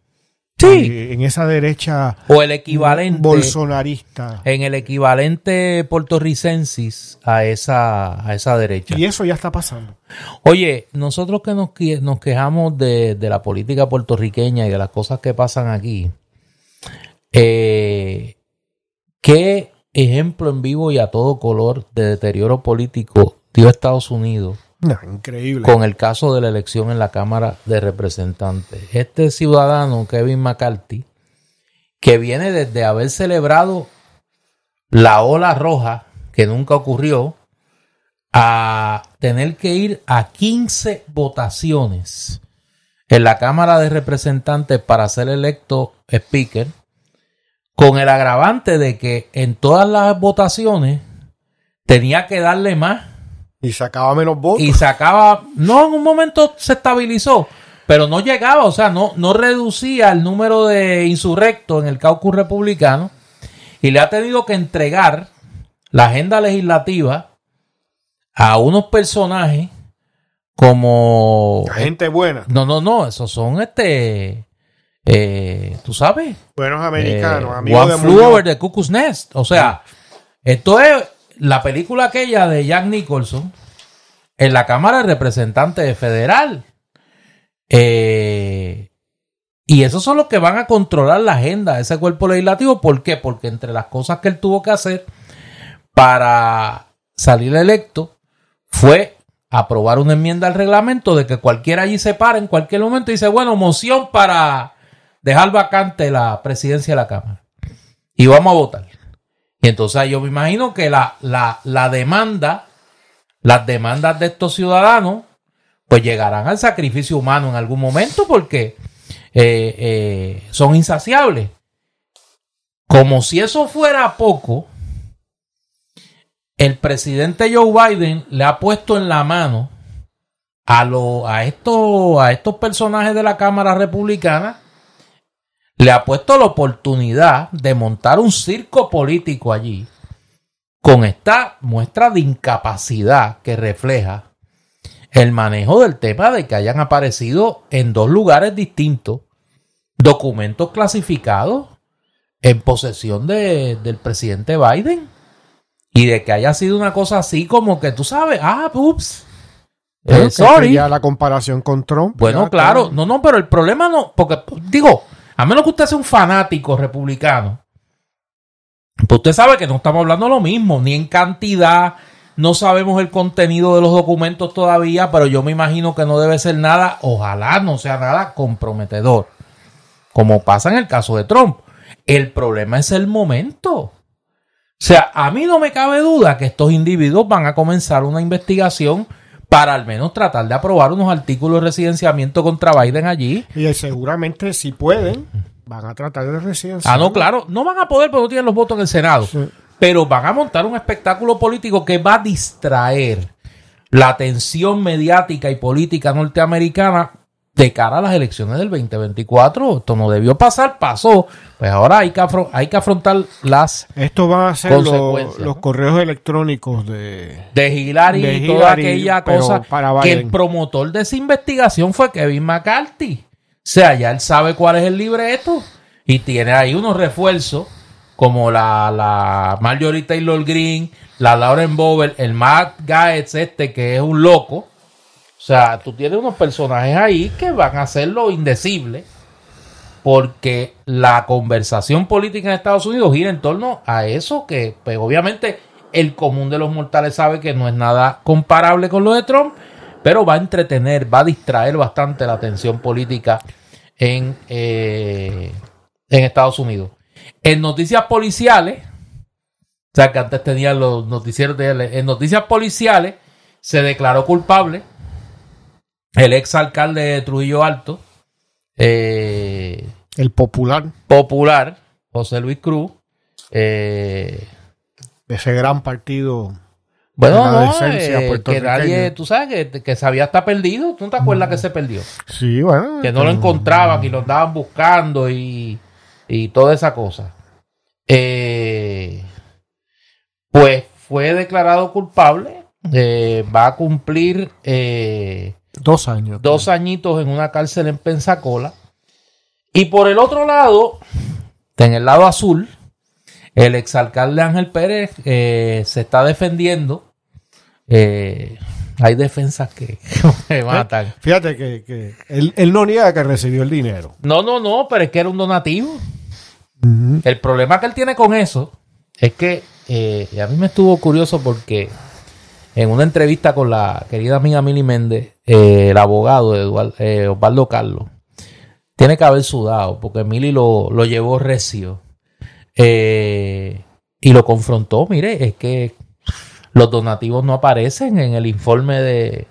Sí. Eh, en esa derecha. O el equivalente. Bolsonarista. En el equivalente puertorricensis a esa, a esa derecha. Y eso ya está pasando. Oye, nosotros que nos, nos quejamos de, de la política puertorriqueña y de las cosas que pasan aquí, eh, ¿qué ejemplo en vivo y a todo color de deterioro político dio Estados Unidos? increíble. Con el caso de la elección en la Cámara de Representantes. Este ciudadano, Kevin McCarthy, que viene desde haber celebrado la ola roja, que nunca ocurrió, a tener que ir a 15 votaciones en la Cámara de Representantes para ser electo speaker, con el agravante de que en todas las votaciones tenía que darle más y sacaba menos votos. Y sacaba, no, en un momento se estabilizó, pero no llegaba, o sea, no, no reducía el número de insurrectos en el caucus republicano y le ha tenido que entregar la agenda legislativa a unos personajes como... gente buena. No, no, no, esos son este... Eh, tú sabes. Buenos americanos, eh, amigos One Flew Over the Cuckoo's Nest. O sea, esto es la película aquella de Jack Nicholson en la Cámara de Representantes Federal. Eh, y esos son los que van a controlar la agenda de ese cuerpo legislativo. ¿Por qué? Porque entre las cosas que él tuvo que hacer para salir electo fue aprobar una enmienda al reglamento de que cualquiera allí se para en cualquier momento y dice, bueno, moción para dejar vacante la presidencia de la Cámara. Y vamos a votar. Y entonces yo me imagino que la, la, demanda, las demandas de estos ciudadanos, pues llegarán al sacrificio humano en algún momento porque eh, eh, son insaciables. Como si eso fuera poco, el presidente Joe Biden le ha puesto en la mano a, lo, a, estos, a estos personajes de la Cámara Republicana le ha puesto la oportunidad de montar un circo político allí con esta muestra de incapacidad que refleja el manejo del tema de que hayan aparecido en dos lugares distintos documentos clasificados en posesión del presidente Biden y de que haya sido una cosa así como que tú sabes, ah, ups. Eh, sorry. Ya la comparación con Trump. Bueno, claro, no, no, pero el problema no, porque digo, a menos que usted sea un fanático republicano, pues usted sabe que no estamos hablando lo mismo, ni en cantidad, no sabemos el contenido de los documentos todavía, pero yo me imagino que no debe ser nada, ojalá no sea nada comprometedor, como pasa en el caso de Trump. El problema es el momento. O sea, a mí no me cabe duda que estos individuos van a comenzar una investigación para al menos tratar de aprobar unos artículos de residenciamiento contra Biden allí. Y seguramente si pueden, van a tratar de residenciar. Ah, no, claro, no van a poder porque no tienen los votos en el Senado. pero van a montar un espectáculo político que va a distraer la atención mediática y política norteamericana de cara a las elecciones del 2024. Esto no debió pasar, pasó. Pues ahora hay que, hay que afrontar las Esto van a ser los, correos electrónicos de... de Hillary De y toda Hillary, aquella cosa para que el promotor de esa investigación fue Kevin McCarthy. O sea, ya él sabe cuál es el libreto y tiene ahí unos refuerzos como la, la Marjorie Taylor Greene, la Lauren Bower, el Matt Gaetz este que es un loco. O sea, tú tienes unos personajes ahí que van a hacer lo indecible porque la conversación política en Estados Unidos gira en torno a eso que, pues obviamente, el común de los mortales sabe que no es nada comparable con lo de Trump, pero va a entretener, va a distraer bastante la atención política en, eh, en Estados Unidos. En noticias policiales, o sea que antes tenían los noticieros de en noticias policiales, se declaró culpable el ex alcalde de Trujillo Alto, eh, El popular, popular, José Luis Cruz. eh, de ese gran partido. bueno, La no, eh, que nadie, tú sabes, que, que sabía está perdido. ¿Tú no te acuerdas que se perdió? Sí, bueno. Que no lo pero- encontraban y lo andaban buscando y, y toda esa cosa. Eh, pues fue declarado culpable. eh, va a cumplir eh, Dos años. dos añitos en una cárcel en Pensacola. Y por el otro lado, en el lado azul, el exalcalde Ángel Pérez eh, se está defendiendo. Eh, hay defensas que me matan. Fíjate que, que él, él no niega que recibió el dinero. No, no, no, pero es que era un donativo. El problema que él tiene con eso es que eh, y a mí me estuvo curioso porque en una entrevista con la querida amiga Mili Méndez, eh, el abogado Eduardo, eh, Osvaldo Carlos, tiene que haber sudado porque Mili lo, lo llevó recio eh, y lo confrontó. Mire, es que los donativos no aparecen en el informe de,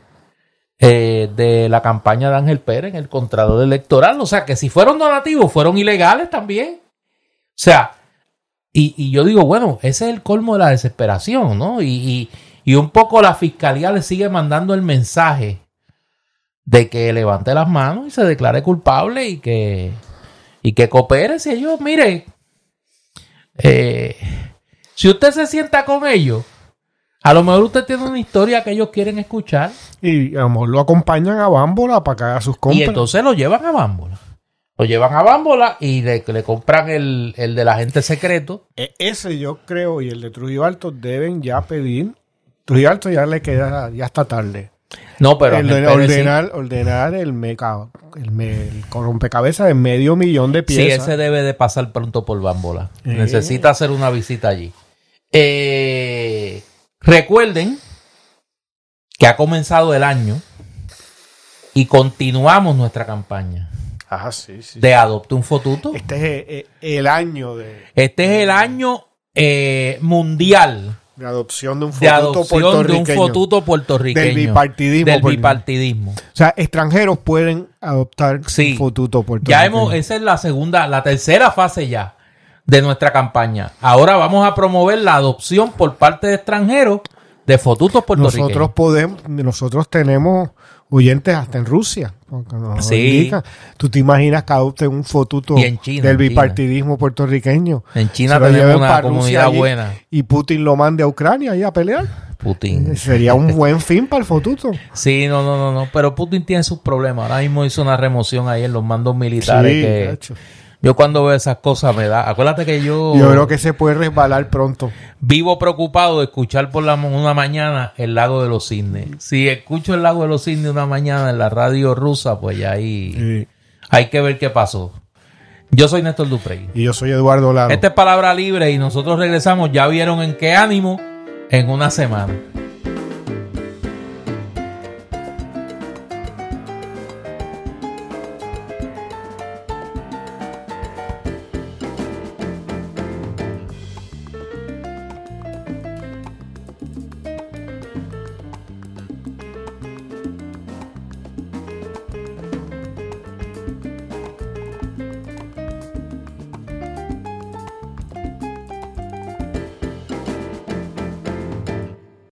de la campaña de Ángel Pérez en el contrato electoral. O sea, que si fueron donativos, fueron ilegales también. O sea, y, y yo digo, bueno, ese es el colmo de la desesperación, ¿no? Y, y, y un poco la fiscalía le sigue mandando el mensaje de que levante las manos y se declare culpable y que, y que coopere. Si ellos, mire, eh, si usted se sienta con ellos, a lo mejor usted tiene una historia que ellos quieren escuchar Y a lo mejor lo acompañan a Bámbola para que haga sus compras. y entonces lo llevan a Bámbola. Lo llevan a Bámbola y le, le compran el, el del agente secreto. E- Ese yo creo y el de Trujillo Alto deben ya pedir. Trujillo Alto ya le queda, ya está tarde. No, pero El sí. ordenar, ordenar el meca, el, me- el rompecabezas de medio millón de Sí, piezas. ese debe de pasar pronto por Bámbola. Eh. Necesita hacer una visita allí. Eh, recuerden que ha comenzado el año y continuamos nuestra campaña Ah, sí, sí. de Adopte un Fotuto. Este es eh, el año de, Este es el año eh, mundial de adopción de un de fotuto adopción de un puertorriqueño. fotuto puertorriqueño. Del bipartidismo, Del bipartidismo. O sea, extranjeros pueden adoptar Sí. un fotuto puertorriqueño. Ya hemos, esa es la segunda, la tercera fase ya de nuestra campaña. Ahora vamos a promover la adopción por parte de extranjeros de fotutos puertorriqueños. Nosotros podemos, nosotros tenemos oyentes hasta en Rusia. Sí. Tú te imaginas que adopten un fotuto China, del China. bipartidismo puertorriqueño. En China tenemos una comunidad allí buena. Y Putin lo mande a Ucrania ahí a pelear. Putin. Sería un buen fin para el fotuto. Sí, no, no, no, no. Pero Putin tiene sus problemas. Ahora mismo hizo una remoción ahí en los mandos militares. Sí, que. Yo cuando veo esas cosas me da. Acuérdate que yo, Yo creo que se puede resbalar pronto. vivo preocupado de escuchar por la, una mañana el lago de los cisnes. Si escucho el lago de los cisnes una mañana en la radio rusa, pues ya ahí Sí. hay que ver qué pasó. Yo soy Néstor Duprey. Y yo soy Eduardo Laro. Esta es Palabra Libre y nosotros regresamos. Ya vieron en qué ánimo en una semana.